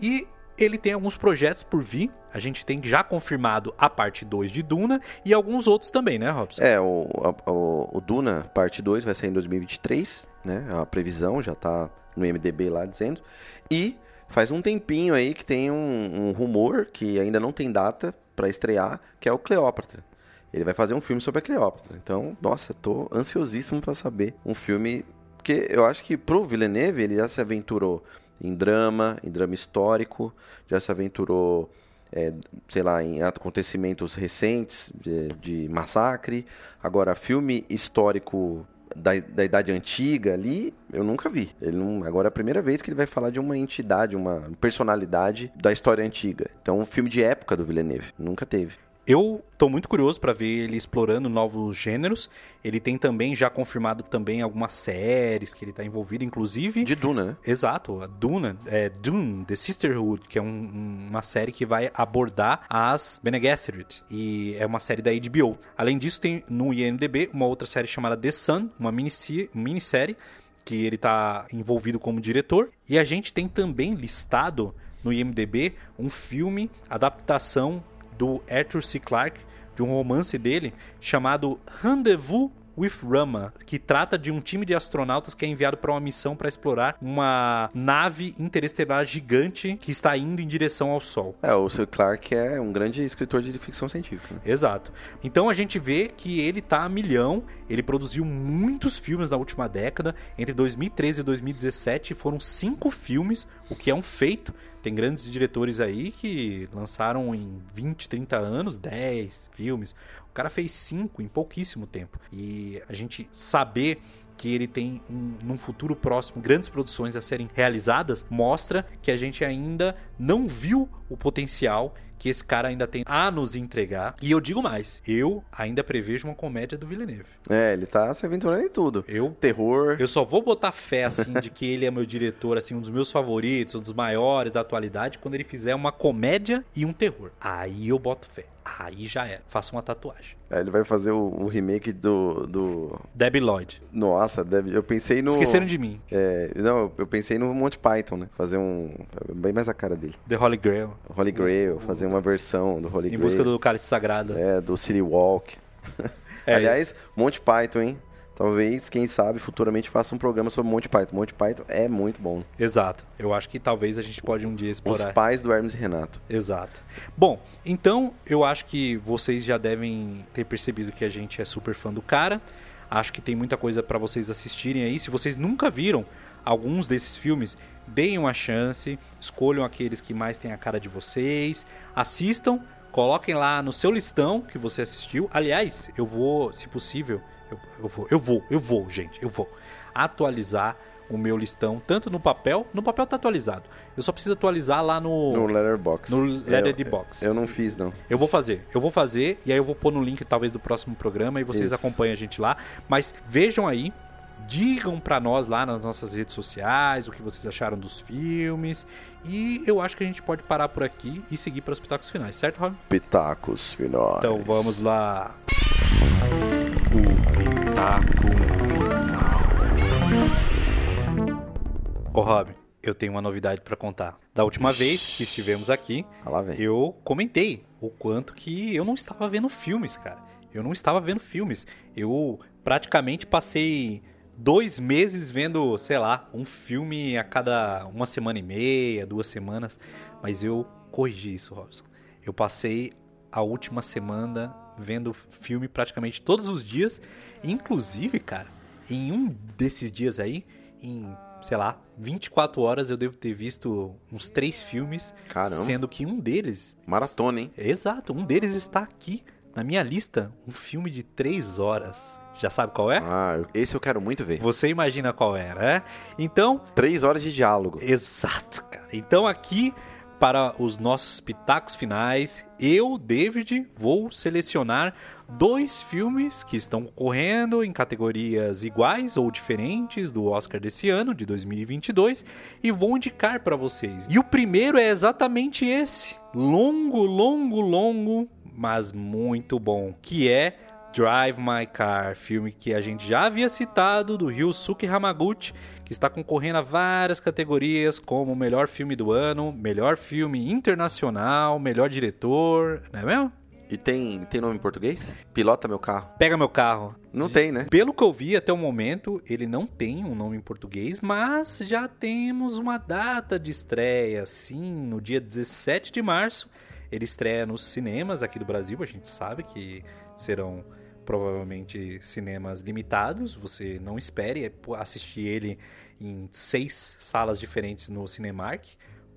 E ele tem alguns projetos por vir. A gente tem já confirmado a parte 2 de Duna e alguns outros também, né, Robson? É, o, o, o Duna, parte 2, vai sair em 2023, né? A previsão já tá no MDB lá dizendo. E faz um tempinho aí que tem um, um rumor que ainda não tem data pra estrear, que é o Cleópatra. Ele vai fazer um filme sobre a Cleópatra. Então, nossa, tô ansiosíssimo pra saber um filme porque eu acho que pro Villeneuve ele já se aventurou em drama, em drama histórico, já se aventurou é, sei lá, em acontecimentos recentes de, de massacre. Agora, filme histórico da, da Idade Antiga ali, eu nunca vi. Ele não, agora é a primeira vez que ele vai falar de uma entidade, uma personalidade da história antiga. Então, um filme de época do Villeneuve. Nunca teve. Eu tô muito curioso para ver ele explorando novos gêneros. Ele tem também já confirmado também algumas séries que ele tá envolvido, inclusive. De Duna, né? Exato, a Duna, é Dune, The Sisterhood, que é um- um- uma série que vai abordar as Bene Gesserit e é uma série da HBO. Além disso, tem no IMDb uma outra série chamada The Sun, uma minissi- minissérie que ele tá envolvido como diretor. E a gente tem também listado no IMDb um filme, adaptação do Arthur C. Clarke, de um romance dele chamado Rendezvous with Rama, que trata de um time de astronautas que é enviado para uma missão para explorar uma nave interestelar gigante que está indo em direção ao Sol. É, o Sir Clark é um grande escritor de ficção científica. né? Exato. Então a gente vê que ele tá a milhão, ele produziu muitos filmes na última década, entre 2013 e 2017 foram cinco filmes, o que é um feito. Tem grandes diretores aí que lançaram em 20, 30 anos 10 filmes. O cara fez cinco em pouquíssimo tempo. E a gente saber que ele tem um, num futuro próximo grandes produções a serem realizadas mostra que a gente ainda não viu o potencial que esse cara ainda tem a nos entregar. E eu digo mais, eu ainda prevejo uma comédia do Villeneuve. É, ele tá se aventurando em tudo. Eu Terror. eu só vou botar fé, assim, de que ele é meu diretor, assim, um dos meus favoritos, um dos maiores da atualidade, quando ele fizer uma comédia e um terror. Aí eu boto fé. Aí já era. Faço uma tatuagem. É, ele vai fazer o, o remake do, do. Debbie Lloyd. Nossa, deve... eu pensei no. Esqueceram de mim. É, não, eu pensei no Monty Python, né? Fazer um. Bem mais a cara dele. The Holy Grail. Holy Grail, fazer uma versão do Holy Em Grail. busca do cálice sagrado. É, do City Walk. É. Aliás, Monty Python, hein? Talvez, quem sabe, futuramente faça um programa sobre Monty Python. Monty Python é muito bom. Exato. Eu acho que talvez a gente pode um dia Os explorar. pais do Hermes e Renato. Exato. Bom, então eu acho que vocês já devem ter percebido que a gente é super fã do cara. Acho que tem muita coisa pra vocês assistirem aí. Se vocês nunca viram alguns desses filmes, deem uma chance, escolham aqueles que mais têm a cara de vocês, assistam, coloquem lá no seu listão que você assistiu. Aliás, eu vou, se possível, eu, eu vou, eu vou, eu vou, gente, eu vou atualizar o meu listão, tanto no papel, no papel tá atualizado. Eu só preciso atualizar lá no No Letterboxd. no É, Letterboxd. Eu não fiz, não. Eu vou fazer, eu vou fazer, e aí eu vou pôr no link talvez do próximo programa e vocês Isso. acompanham a gente lá. Mas vejam aí, digam pra nós lá nas nossas redes sociais o que vocês acharam dos filmes. E eu acho que a gente pode parar por aqui e seguir para os pitacos finais, certo, Rob? Pitacos finais. Então vamos lá. O pitaco final. Ô Rob, eu tenho uma novidade pra contar. Da última vez que estivemos aqui, Ah, eu comentei o quanto que eu não estava vendo filmes, cara. Eu não estava vendo filmes. Eu praticamente passei dois meses vendo, sei lá, um filme a cada uma semana e meia, duas semanas. Mas eu corrigi isso, Robson. Eu passei a última semana vendo filme praticamente todos os dias. Inclusive, cara, em um desses dias aí, em, sei lá, 24 horas eu devo ter visto uns três filmes. Caramba. Sendo que um deles Maratona, hein? Exato, um deles está aqui na minha lista, um filme de três horas. Já sabe qual é? Ah, esse eu quero muito ver. Você imagina qual era, é? Então, Três horas de diálogo. exato, cara. Então aqui para os nossos pitacos finais, eu, David, vou selecionar dois filmes que estão correndo em categorias iguais ou diferentes do Oscar desse ano, de 2022, e vou indicar para vocês. E o primeiro é exatamente esse, longo, longo, longo, mas muito bom, que é Drive My Car, filme que a gente já havia citado do Ryusuke Hamaguchi, que está concorrendo a várias categorias como melhor filme do ano, melhor filme internacional, melhor diretor, não é mesmo? E tem, tem nome em português? Pilota meu carro. Pega meu carro. Não tem, né? Pelo que eu vi até o momento, ele não tem um nome em português, mas já temos uma data de estreia, sim, no dia 17 de março. Ele estreia nos cinemas aqui do Brasil, a gente sabe que serão provavelmente cinemas limitados. Você não espere é, assistir ele em seis salas diferentes no Cinemark.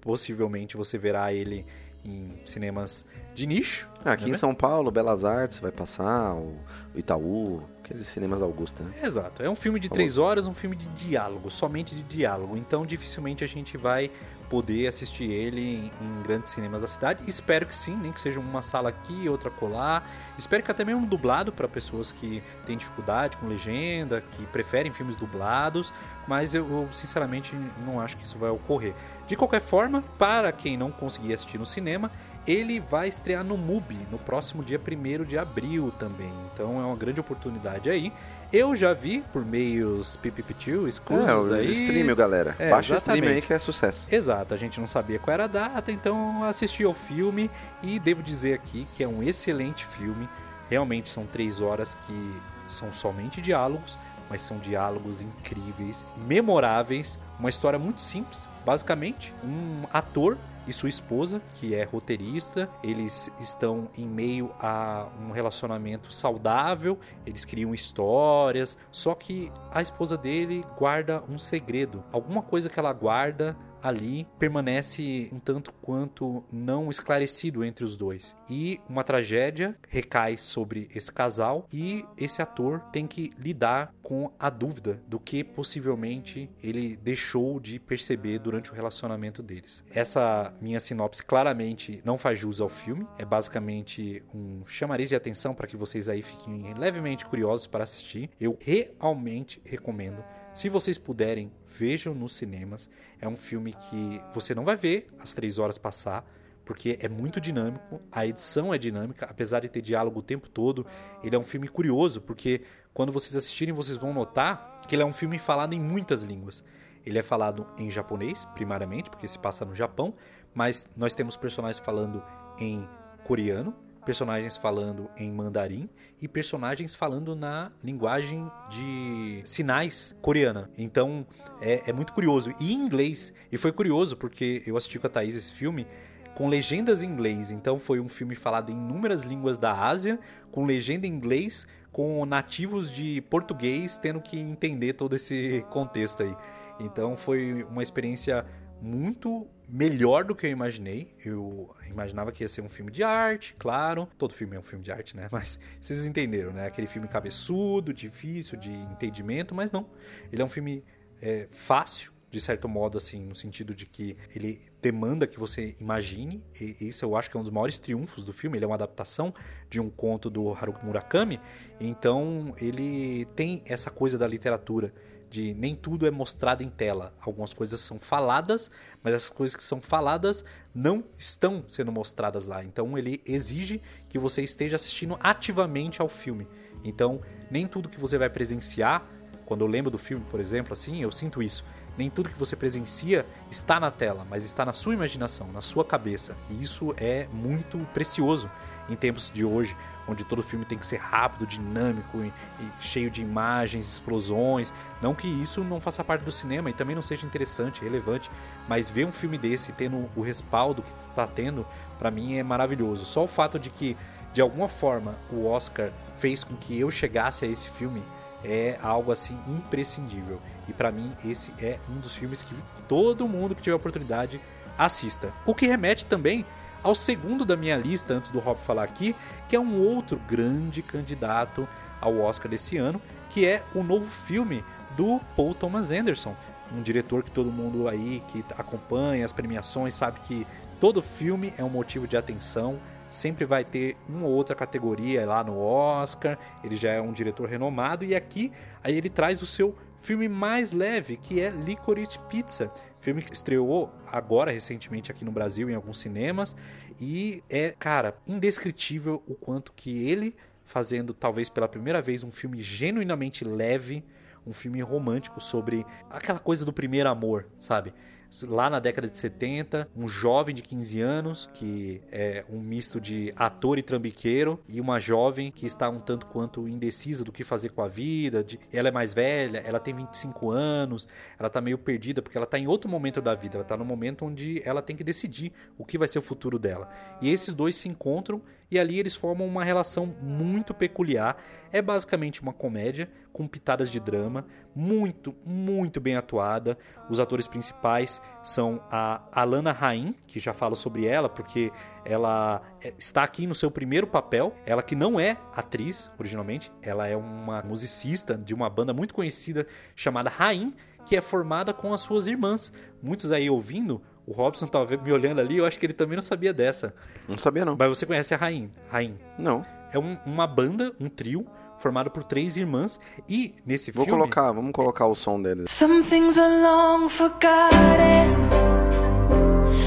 Possivelmente você verá ele em cinemas de nicho. Aqui não é em São Paulo, Belas Artes vai passar, o Itaú, aqueles cinemas da Augusta, né? Exato. É um filme de três horas, um filme de diálogo, somente de diálogo. Então, dificilmente a gente vai poder assistir ele em, em grandes cinemas da cidade. Espero que sim, nem que seja uma sala aqui, outra colar. Espero que até mesmo dublado para pessoas que têm dificuldade com legenda, que preferem filmes dublados. Mas eu, eu, sinceramente não acho que isso vai ocorrer. De qualquer forma, para quem não conseguir assistir no cinema, ele vai estrear no MUBI no próximo dia 1 de abril também. Então é uma grande oportunidade aí. Eu já vi por meios pipipitiu, É, escusos o aí. stream, galera. É, Baixa o stream aí que é sucesso. Exato, a gente não sabia qual era a data, então assisti ao filme e devo dizer aqui que é um excelente filme. Realmente são três horas que são somente diálogos, mas são diálogos incríveis, memoráveis, uma história muito simples. Basicamente, um ator e sua esposa, que é roteirista, eles estão em meio a um relacionamento saudável, eles criam histórias, só que a esposa dele guarda um segredo, alguma coisa que ela guarda ali permanece um tanto quanto não esclarecido entre os dois. E uma tragédia recai sobre esse casal e esse ator tem que lidar com a dúvida do que possivelmente ele deixou de perceber durante o relacionamento deles. Essa minha sinopse claramente não faz jus ao filme, é basicamente um chamariz de atenção para que vocês aí fiquem levemente curiosos para assistir. Eu realmente recomendo. Se vocês puderem, vejam nos cinemas. É um filme que você não vai ver as três horas passar, porque é muito dinâmico, a edição é dinâmica, apesar de ter diálogo o tempo todo. Ele é um filme curioso, porque quando vocês assistirem, vocês vão notar que ele é um filme falado em muitas línguas. Ele é falado em japonês, primariamente, porque se passa no Japão, mas nós temos personagens falando em coreano, personagens falando em mandarim e personagens falando na linguagem de sinais coreana. Então é, é, muito curioso. E em inglês. E foi curioso porque eu assisti com a Thaís esse filme com legendas em inglês. Então foi um filme falado em inúmeras línguas da Ásia, com legenda em inglês, com nativos de português tendo que entender todo esse contexto aí. Então foi uma experiência muito melhor do que eu imaginei. Eu imaginava que ia ser um filme de arte, claro. Todo filme é um filme de arte, né? Mas vocês entenderam, né? Aquele filme cabeçudo, difícil de entendimento, mas não. Ele é um filme é, fácil, de certo modo, assim, no sentido de que ele demanda que você imagine. E isso eu acho que é um dos maiores triunfos do filme. Ele é uma adaptação de um conto do Haruki Murakami. Então ele tem essa coisa da literatura de nem tudo é mostrado em tela. Algumas coisas são faladas, mas essas coisas que são faladas não estão sendo mostradas lá. Então ele exige que você esteja assistindo ativamente ao filme. Então, nem tudo que você vai presenciar, quando eu lembro do filme, por exemplo, assim, eu sinto isso. Nem tudo que você presencia está na tela, mas está na sua imaginação, na sua cabeça. E isso é muito precioso em tempos de hoje, onde todo filme tem que ser rápido, dinâmico e, cheio de imagens, explosões. Não que isso não faça parte do cinema e também não seja interessante, relevante, mas ver um filme desse tendo o respaldo que está tendo, para mim é maravilhoso. Só o fato de que, de alguma forma, o Oscar fez com que eu chegasse a esse filme é algo assim imprescindível. E para mim esse é um dos filmes que todo mundo que tiver oportunidade assista. O que remete também ao segundo da minha lista, antes do Rob falar aqui, que é um outro grande candidato ao Oscar desse ano, que é o novo filme do Paul Thomas Anderson, um diretor que todo mundo aí que acompanha as premiações sabe que todo filme é um motivo de atenção, sempre vai ter uma ou outra categoria lá no Oscar, ele já é um diretor renomado e aqui aí ele traz o seu filme mais leve, que é Licorice Pizza, filme que estreou agora recentemente aqui no Brasil em alguns cinemas e é, cara, indescritível o quanto que ele fazendo talvez pela primeira vez um filme genuinamente leve, um filme romântico sobre aquela coisa do primeiro amor, sabe? Lá na década de 70, um jovem de 15 anos, que é um misto de ator e trambiqueiro, e uma jovem que está um tanto quanto indecisa do que fazer com a vida. De, ela é mais velha, ela tem 25 anos, ela está meio perdida porque ela está em outro momento da vida, ela está no momento onde ela tem que decidir o que vai ser o futuro dela. E esses dois se encontram e ali eles formam uma relação muito peculiar. É basicamente uma comédia com pitadas de drama, muito, muito bem atuada. Os atores principais são a Alana Rain, que já falo sobre ela porque ela é, está aqui no seu primeiro papel. Ela que não é atriz originalmente, ela é uma musicista de uma banda muito conhecida chamada Rain, que é formada com as suas irmãs. Muitos aí ouvindo o Robson tava me olhando ali, eu acho que ele também não sabia dessa. Não sabia, não. Mas você conhece a Rain? Rain. Não. É um, uma banda, um trio, formado por três irmãs. E nesse Vou filme. colocar, vamos colocar o som deles. Some things are long forgotten.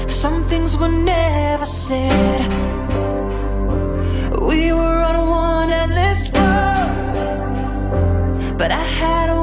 Some things were never said. We were on one endless road. But I had a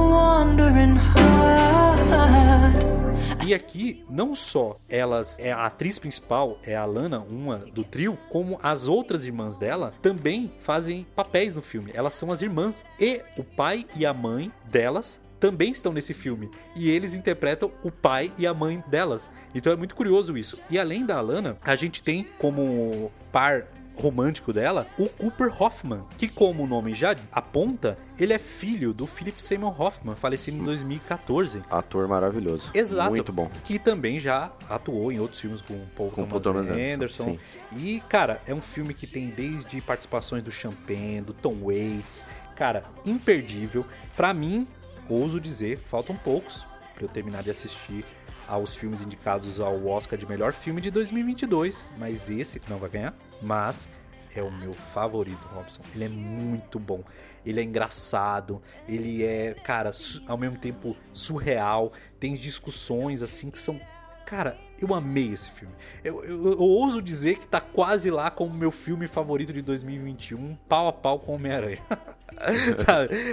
E aqui, não só elas, é a atriz principal, é a Lana, uma do trio, como as outras irmãs dela também fazem papéis no filme. Elas são as irmãs. E o pai e a mãe delas também estão nesse filme. E eles interpretam o pai e a mãe delas. Então é muito curioso isso. E além da Alana, a gente tem como par romântico dela, o Cooper Hoffman, que como o nome já aponta, ele é filho do Philip Seymour Hoffman, falecido em 2014. Ator maravilhoso. Exato. Muito bom. Que também já atuou em outros filmes com Paul Com Thomas, Thomas Anderson. Anderson, E, cara, é um filme que tem desde participações do Champagne, do Tom Waits. Cara, imperdível. Pra mim, ouso dizer, faltam poucos pra eu terminar de assistir aos filmes indicados ao Oscar de melhor filme de 2022, mas esse não vai ganhar, mas é o meu favorito, Robson. Ele é muito bom. Ele é engraçado, ele é, cara, ao mesmo tempo surreal, tem discussões assim que são Cara, eu amei esse filme. Eu, eu- eu ouso dizer que tá quase lá como meu filme favorito de 2021, pau a pau com Homem-Aranha.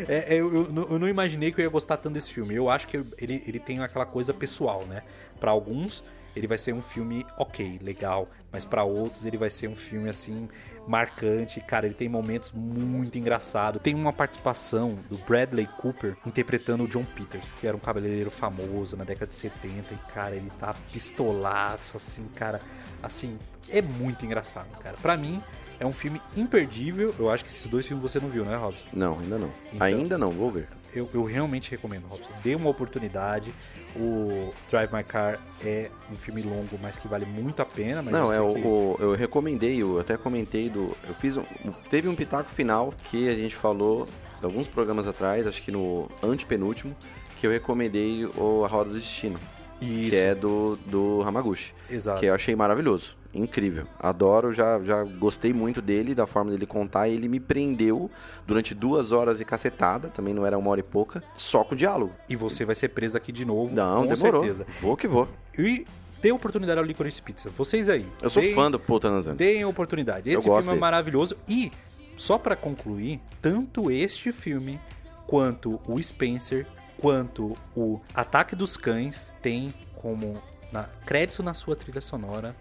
É, é, eu, eu não- imaginei que eu ia gostar tanto desse filme. Eu acho que ele, ele tem aquela coisa pessoal, né? Pra alguns, ele vai ser um filme ok, legal. Mas pra outros, ele vai ser um filme assim, marcante. Cara, ele tem momentos muito engraçados. Tem uma participação do Bradley Cooper interpretando o John Peters, que era um cabeleireiro famoso na década de 70. E, cara, ele tá pistolado, assim, cara. Assim, é muito engraçado, cara. Pra mim, é um filme imperdível. Eu acho que esses dois filmes você não viu, né, Robson? Não, ainda não. Então- Ainda não, vou ver. Eu, eu realmente recomendo, Robson. Dê uma oportunidade. O Drive My Car é um filme longo, mas que vale muito a pena. Mas Não, eu é que- o- eu recomendei, eu até comentei do. Eu fiz um. Teve um pitaco final que a gente falou alguns programas atrás, acho que no antepenúltimo, que eu recomendei o A Roda do Destino. Isso. Que é do, do Hamaguchi. Exato. Que eu achei maravilhoso. Incrível. Adoro, já, já gostei muito dele, da forma dele contar. E ele me prendeu durante duas horas e cacetada, também não era uma hora e pouca, só com diálogo. E você vai ser preso aqui de novo, Não, com demorou. certeza. Vou que vou. E dê oportunidade ao Licorice Pizza. Vocês aí. Eu sou deem- fã do Paul Thomas Anderson. Deem oportunidade. Esse filme é dele. maravilhoso. E, só pra concluir, tanto este filme quanto o Spencer, quanto o Ataque dos Cães tem como na, crédito na sua trilha sonora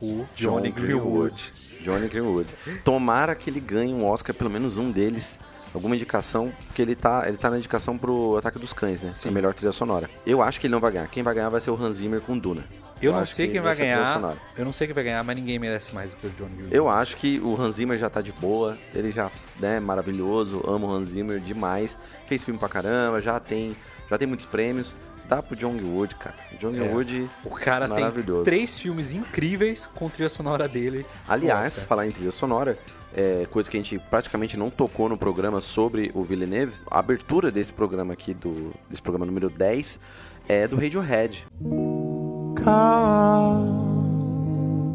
o Johnny Greenwood. Johnny Greenwood. Tomara que ele ganhe um Oscar, pelo menos um deles. Alguma indicação, porque ele tá, ele tá na indicação pro Ataque dos Cães, né? Sim. A melhor trilha sonora. Eu acho que ele não vai ganhar. Quem vai ganhar vai ser o Hans Zimmer com Duna. Eu não acho sei que quem vai trilha ganhar. Eu não sei quem vai ganhar, mas ninguém merece mais do que o Johnny Greenwood. Eu acho que o Hans Zimmer já tá de boa. Ele já, né, maravilhoso. Amo o Hans Zimmer demais. Fez filme pra caramba, já tem, já tem muitos prêmios. Dá pro John Wood, cara. John É. Wood, O cara tem maravilhoso. três filmes incríveis com trilha sonora dele. Aliás, Oscar. falar em trilha sonora, é, coisa que a gente praticamente não tocou no programa sobre o Villeneuve, a abertura desse programa aqui, do, desse programa número 10, é do Radiohead.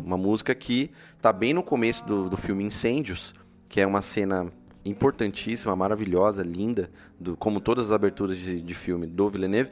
Uma música que tá bem no começo do, do filme Incêndios, que é uma cena importantíssima, maravilhosa, linda, do, como todas as aberturas de, de filme do Villeneuve,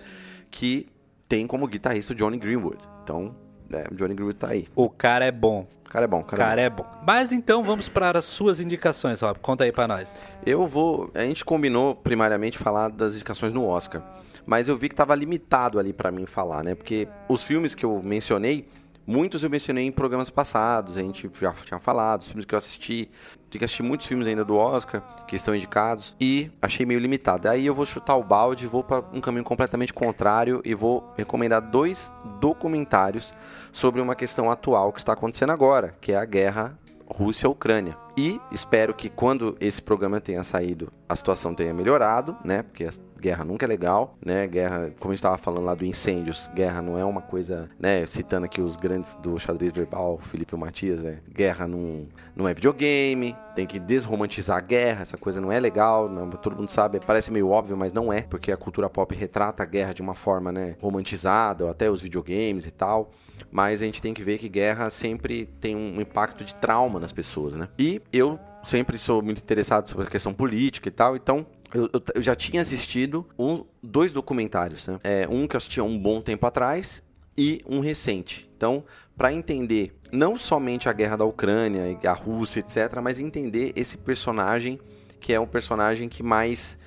que tem como guitarrista o Johnny Greenwood. Então, é, o Johnny Greenwood tá aí. O cara é bom. O cara é bom, o O cara, é bom. cara é bom. Mas então vamos para as suas indicações, Rob. Conta aí pra nós. Eu vou. A gente combinou primariamente falar das indicações no Oscar. Mas eu vi que tava limitado ali pra mim falar, né? Porque os filmes que eu mencionei, muitos eu mencionei em programas passados. A gente já tinha falado, os filmes que eu assisti. Tem que assistir muitos filmes ainda do Oscar que estão indicados. E achei meio limitado. Aí eu vou chutar o balde, vou para um caminho completamente contrário e vou recomendar dois documentários sobre uma questão atual que está acontecendo agora, que é a guerra Rússia-Ucrânia. E espero que quando esse programa tenha saído, a situação tenha melhorado, né? Porque a guerra nunca é legal, né? Guerra, como a gente estava falando lá do incêndios, guerra não é uma coisa, né? Citando aqui os grandes do xadrez verbal, Felipe Matias, né? Guerra não, não é videogame, tem que desromantizar a guerra, essa coisa não é legal, não- todo mundo sabe, parece meio óbvio, mas não é, porque a cultura pop retrata a guerra de uma forma, né? Romantizada, ou até os videogames e tal. Mas a gente tem que ver que guerra sempre tem um impacto de trauma nas pessoas, né? E eu sempre sou muito interessado sobre a questão política e tal, então eu, eu- eu já tinha assistido um, dois documentários, né? É, um que eu assisti há um bom tempo atrás e um recente. Então, para entender não somente a guerra da Ucrânia e a Rússia, etc., mas entender esse personagem que é um personagem que mais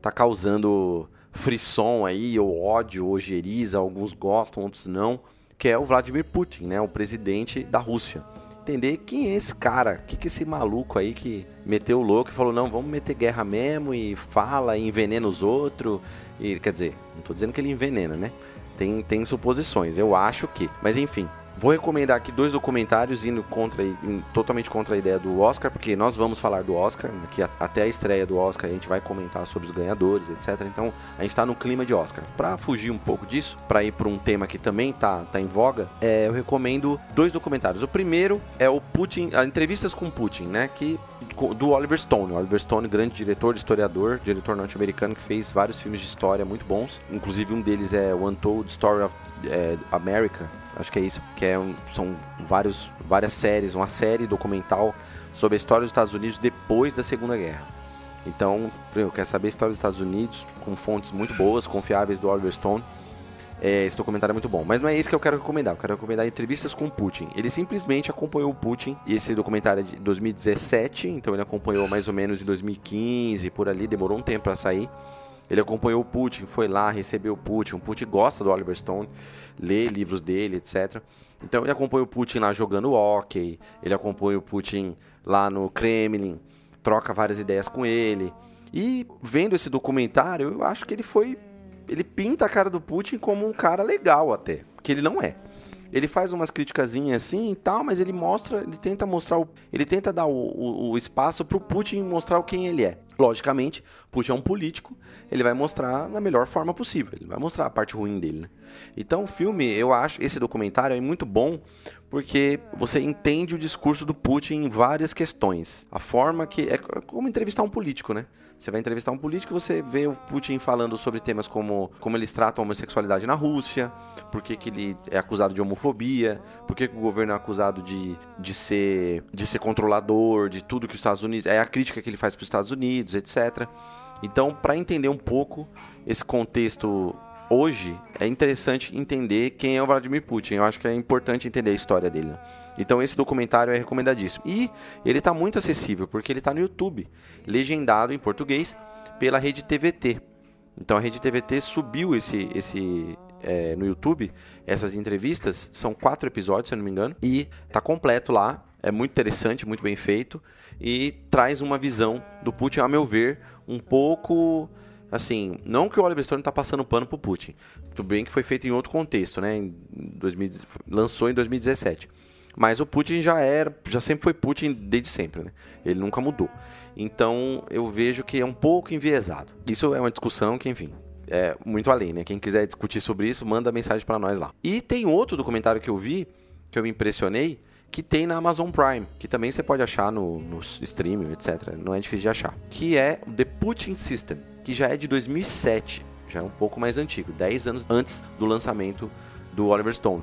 tá causando frisson aí, ou ódio, ou ojeriza, alguns gostam, outros não, que é o Vladimir Putin, né, o presidente da Rússia. Entender quem é esse cara, que, que esse maluco aí que meteu o louco e falou, não, vamos meter guerra mesmo e fala e envenena os outros. E, quer dizer, não tô dizendo que ele envenena, né? Tem, tem suposições, eu acho que. Mas enfim, Vou recomendar aqui dois documentários indo contra, totalmente contra a ideia do Oscar, porque nós vamos falar do Oscar, que até a estreia do Oscar a gente vai comentar sobre os ganhadores, etc. Então a gente está no clima de Oscar. Para fugir um pouco disso, para ir para um tema que também tá, tá em voga, é, eu recomendo dois documentários. O primeiro é o Putin, as entrevistas com Putin, né? Que do Oliver Stone. O Oliver Stone, grande diretor, historiador, diretor norte-americano que fez vários filmes de história muito bons. Inclusive um deles é o Untold Story of é, America, Acho que é isso, que é um, são vários, várias séries, uma série documental sobre a história dos Estados Unidos depois da Segunda Guerra. Então, eu quero saber a história dos Estados Unidos com fontes muito boas, confiáveis do Oliver Stone. É, esse documentário é muito bom. Mas não é isso que eu quero recomendar. Eu quero recomendar entrevistas com Putin. Ele simplesmente acompanhou o Putin. E esse documentário é de 2017, então ele acompanhou mais ou menos em 2015, por ali, demorou um tempo para sair. Ele acompanhou o Putin, foi lá, recebeu o Putin. O Putin gosta do Oliver Stone, lê livros dele, etc. Então ele acompanha o Putin lá jogando hockey, ele acompanha o Putin lá no Kremlin, troca várias ideias com ele. E vendo esse documentário, eu acho que ele foi. Ele pinta a cara do Putin como um cara legal até, que ele não é. Ele faz umas criticazinhas assim e tal, mas ele mostra, ele tenta mostrar, o, ele tenta dar o, o, o espaço pro Putin mostrar quem ele é. Logicamente, Putin é um político, ele vai mostrar na melhor forma possível, ele vai mostrar a parte ruim dele, né? Então, o filme, eu acho, esse documentário é muito bom porque você entende o discurso do Putin em várias questões. A forma que. É como entrevistar um político, né? Você vai entrevistar um político você vê o Putin falando sobre temas como como eles tratam a homossexualidade na Rússia, por que, ele é acusado de homofobia, por que o governo é acusado de, de, ser, de ser controlador de tudo que os Estados Unidos. É a crítica que ele faz para os Estados Unidos, etc. Então, para entender um pouco esse contexto hoje, é interessante entender quem é o Vladimir Putin. Eu acho que é importante entender a história dele. Então esse documentário é recomendadíssimo. E ele está muito acessível, porque ele está no YouTube, legendado em português pela rede TVT. Então a rede TVT subiu esse, esse é, no YouTube essas entrevistas. São quatro episódios, se eu não me engano. E tá completo lá. É muito interessante, muito bem feito. E traz uma visão do Putin, a meu ver, um pouco assim, não que o Oliver Stone tá passando pano pro Putin. Tudo bem que foi feito em outro contexto, né? Em 2000, lançou em 2017. Mas o Putin já era, já sempre foi Putin desde sempre, né? Ele nunca mudou. Então eu vejo que é um pouco enviesado. Isso é uma discussão que, enfim, é muito além, né? Quem quiser discutir sobre isso, manda mensagem para nós lá. E tem outro documentário que eu vi, que eu me impressionei, que tem na Amazon Prime, que também você pode achar no, no streaming, etc. Não é difícil de achar. Que é The Putin System que já é de 2007, já é um pouco mais antigo, 10 anos antes do lançamento do Oliver Stone,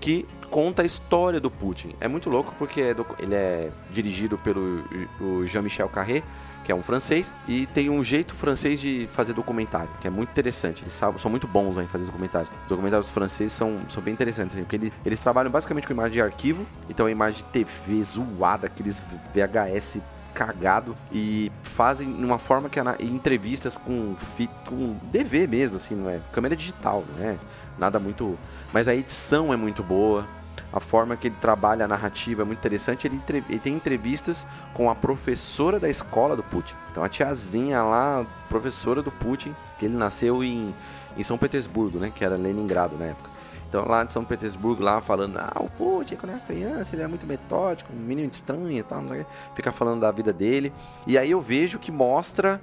que conta a história do Putin. É muito louco porque é ele é dirigido pelo Jean-Michel Carré, que é um francês, e tem um jeito francês de fazer documentário, que é muito interessante. Eles são muito bons em fazer documentários. Os documentários franceses são, são bem interessantes, assim, porque eles, eles trabalham basicamente com imagem de arquivo, então é imagem de TV zoada, aqueles VHS cagado e fazem numa forma que é entrevistas com com DV mesmo, assim, não é? Câmera digital, né? Nada muito. Mas a edição é muito boa. A forma que ele trabalha a narrativa é muito interessante. Ele, ele tem entrevistas com a professora da escola do Putin. Então a tiazinha lá, professora do Putin, que ele nasceu em, em São Petersburgo, né? Que era Leningrado na época. Então lá de São Petersburgo, lá falando, ah, o Putin, quando era criança, ele era muito metódico, um menino estranho e tal, fica falando da vida dele. E aí eu vejo que mostra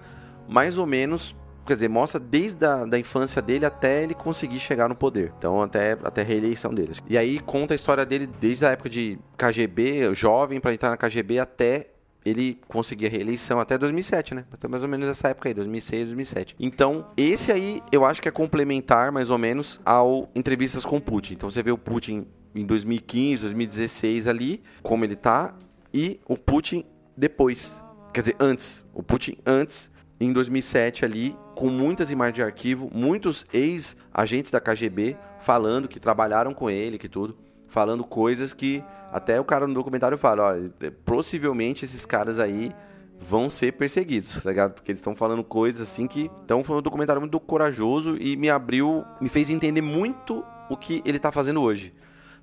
mais ou menos quer dizer, mostra desde a da infância dele até ele conseguir chegar no poder. Então, até, até a reeleição dele. E aí conta a história dele desde a época de KGB, jovem, para entrar na KGB, até ele conseguia reeleição até 2007, né? Até mais ou menos essa época aí, 2006, 2007. Então, esse aí eu acho que é complementar mais ou menos ao entrevistas com Putin. Então, você vê o Putin em 2015, 2016 ali, como ele tá, e o Putin depois. Quer dizer, antes. O Putin antes, em 2007 ali, com muitas imagens de arquivo, muitos ex-agentes da KGB falando que trabalharam com ele, que tudo falando coisas que até o cara no documentário fala, ó, possivelmente esses caras aí vão ser perseguidos, tá ligado? Porque eles estão falando coisas assim que. Então foi um documentário muito corajoso e me abriu, me fez entender muito o que ele tá fazendo hoje.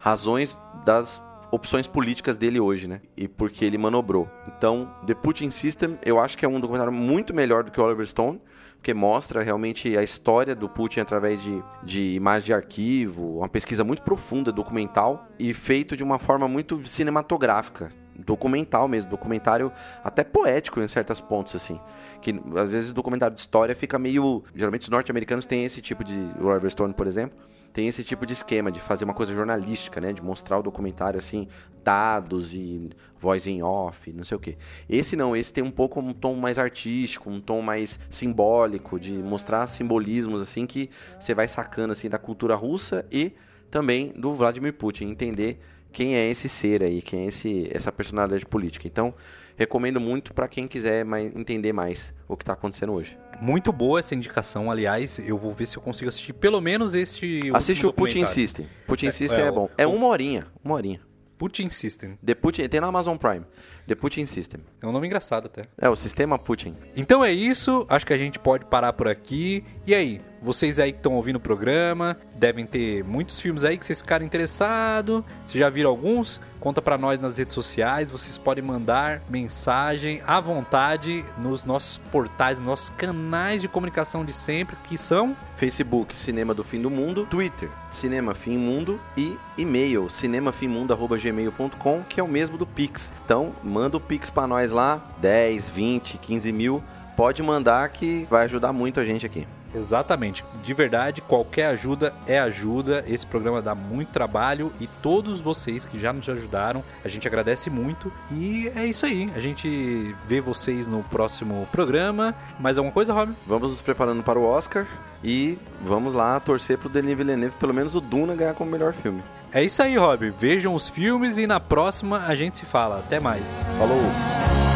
Razões das opções políticas dele hoje, né? E porque ele manobrou. Então, The Putin System, eu acho que é um documentário muito melhor do que Oliver Stone, porque mostra realmente a história do Putin através de, de imagens de arquivo, uma pesquisa muito profunda, documental, e feito de uma forma muito cinematográfica documental mesmo, documentário até poético em certos pontos, assim. Que às vezes documentário de história fica meio. Geralmente os norte-americanos têm esse tipo de. O Oliver Stone, por exemplo, tem esse tipo de esquema de fazer uma coisa jornalística, né? De mostrar o documentário assim, dados e voz em off, não sei o quê. Esse não, esse tem um pouco um tom mais artístico, um tom mais simbólico, de mostrar simbolismos assim que você vai sacando assim da cultura russa e também do Vladimir Putin, entender quem é esse ser aí, quem é esse, essa personalidade política. Então, recomendo muito para quem quiser mais, entender mais o que está acontecendo hoje. Muito boa essa indicação, aliás, eu vou ver se eu consigo assistir pelo menos este Assiste o Putin. System. Putin É, System é, é, bom. o- É uma horinha, uma horinha. Putin System. The Putin, tem na Amazon Prime. The Putin System. É um nome engraçado até. É o sistema Putin. Então é isso, acho que a gente pode parar por aqui. E aí, vocês aí que estão ouvindo o programa, devem ter muitos filmes aí que vocês ficaram interessados. Vocês já viram alguns? Conta pra nós nas redes sociais, vocês podem mandar mensagem à vontade nos nossos portais, nos nossos canais de comunicação de sempre, que são Facebook, Cinema do Fim do Mundo. Twitter, Cinema Fim Mundo. E e-mail, cinemafimmundo.gmail.com, que é o mesmo do Pix. Então, manda o Pix pra nós lá, 10, 20, 15 mil. Pode mandar que vai ajudar muito a gente aqui. Exatamente. De verdade, qualquer ajuda é ajuda. Esse programa dá muito trabalho e todos vocês que já nos ajudaram, a gente agradece muito. E é isso aí. A gente vê vocês no próximo programa. Mais alguma coisa, Rob? Vamos nos preparando para o Oscar e vamos lá torcer pro Denis Villeneuve, pelo menos o Duna, ganhar como melhor filme. É isso aí, Rob. Vejam os filmes e na próxima a gente se fala. Até mais. Falou!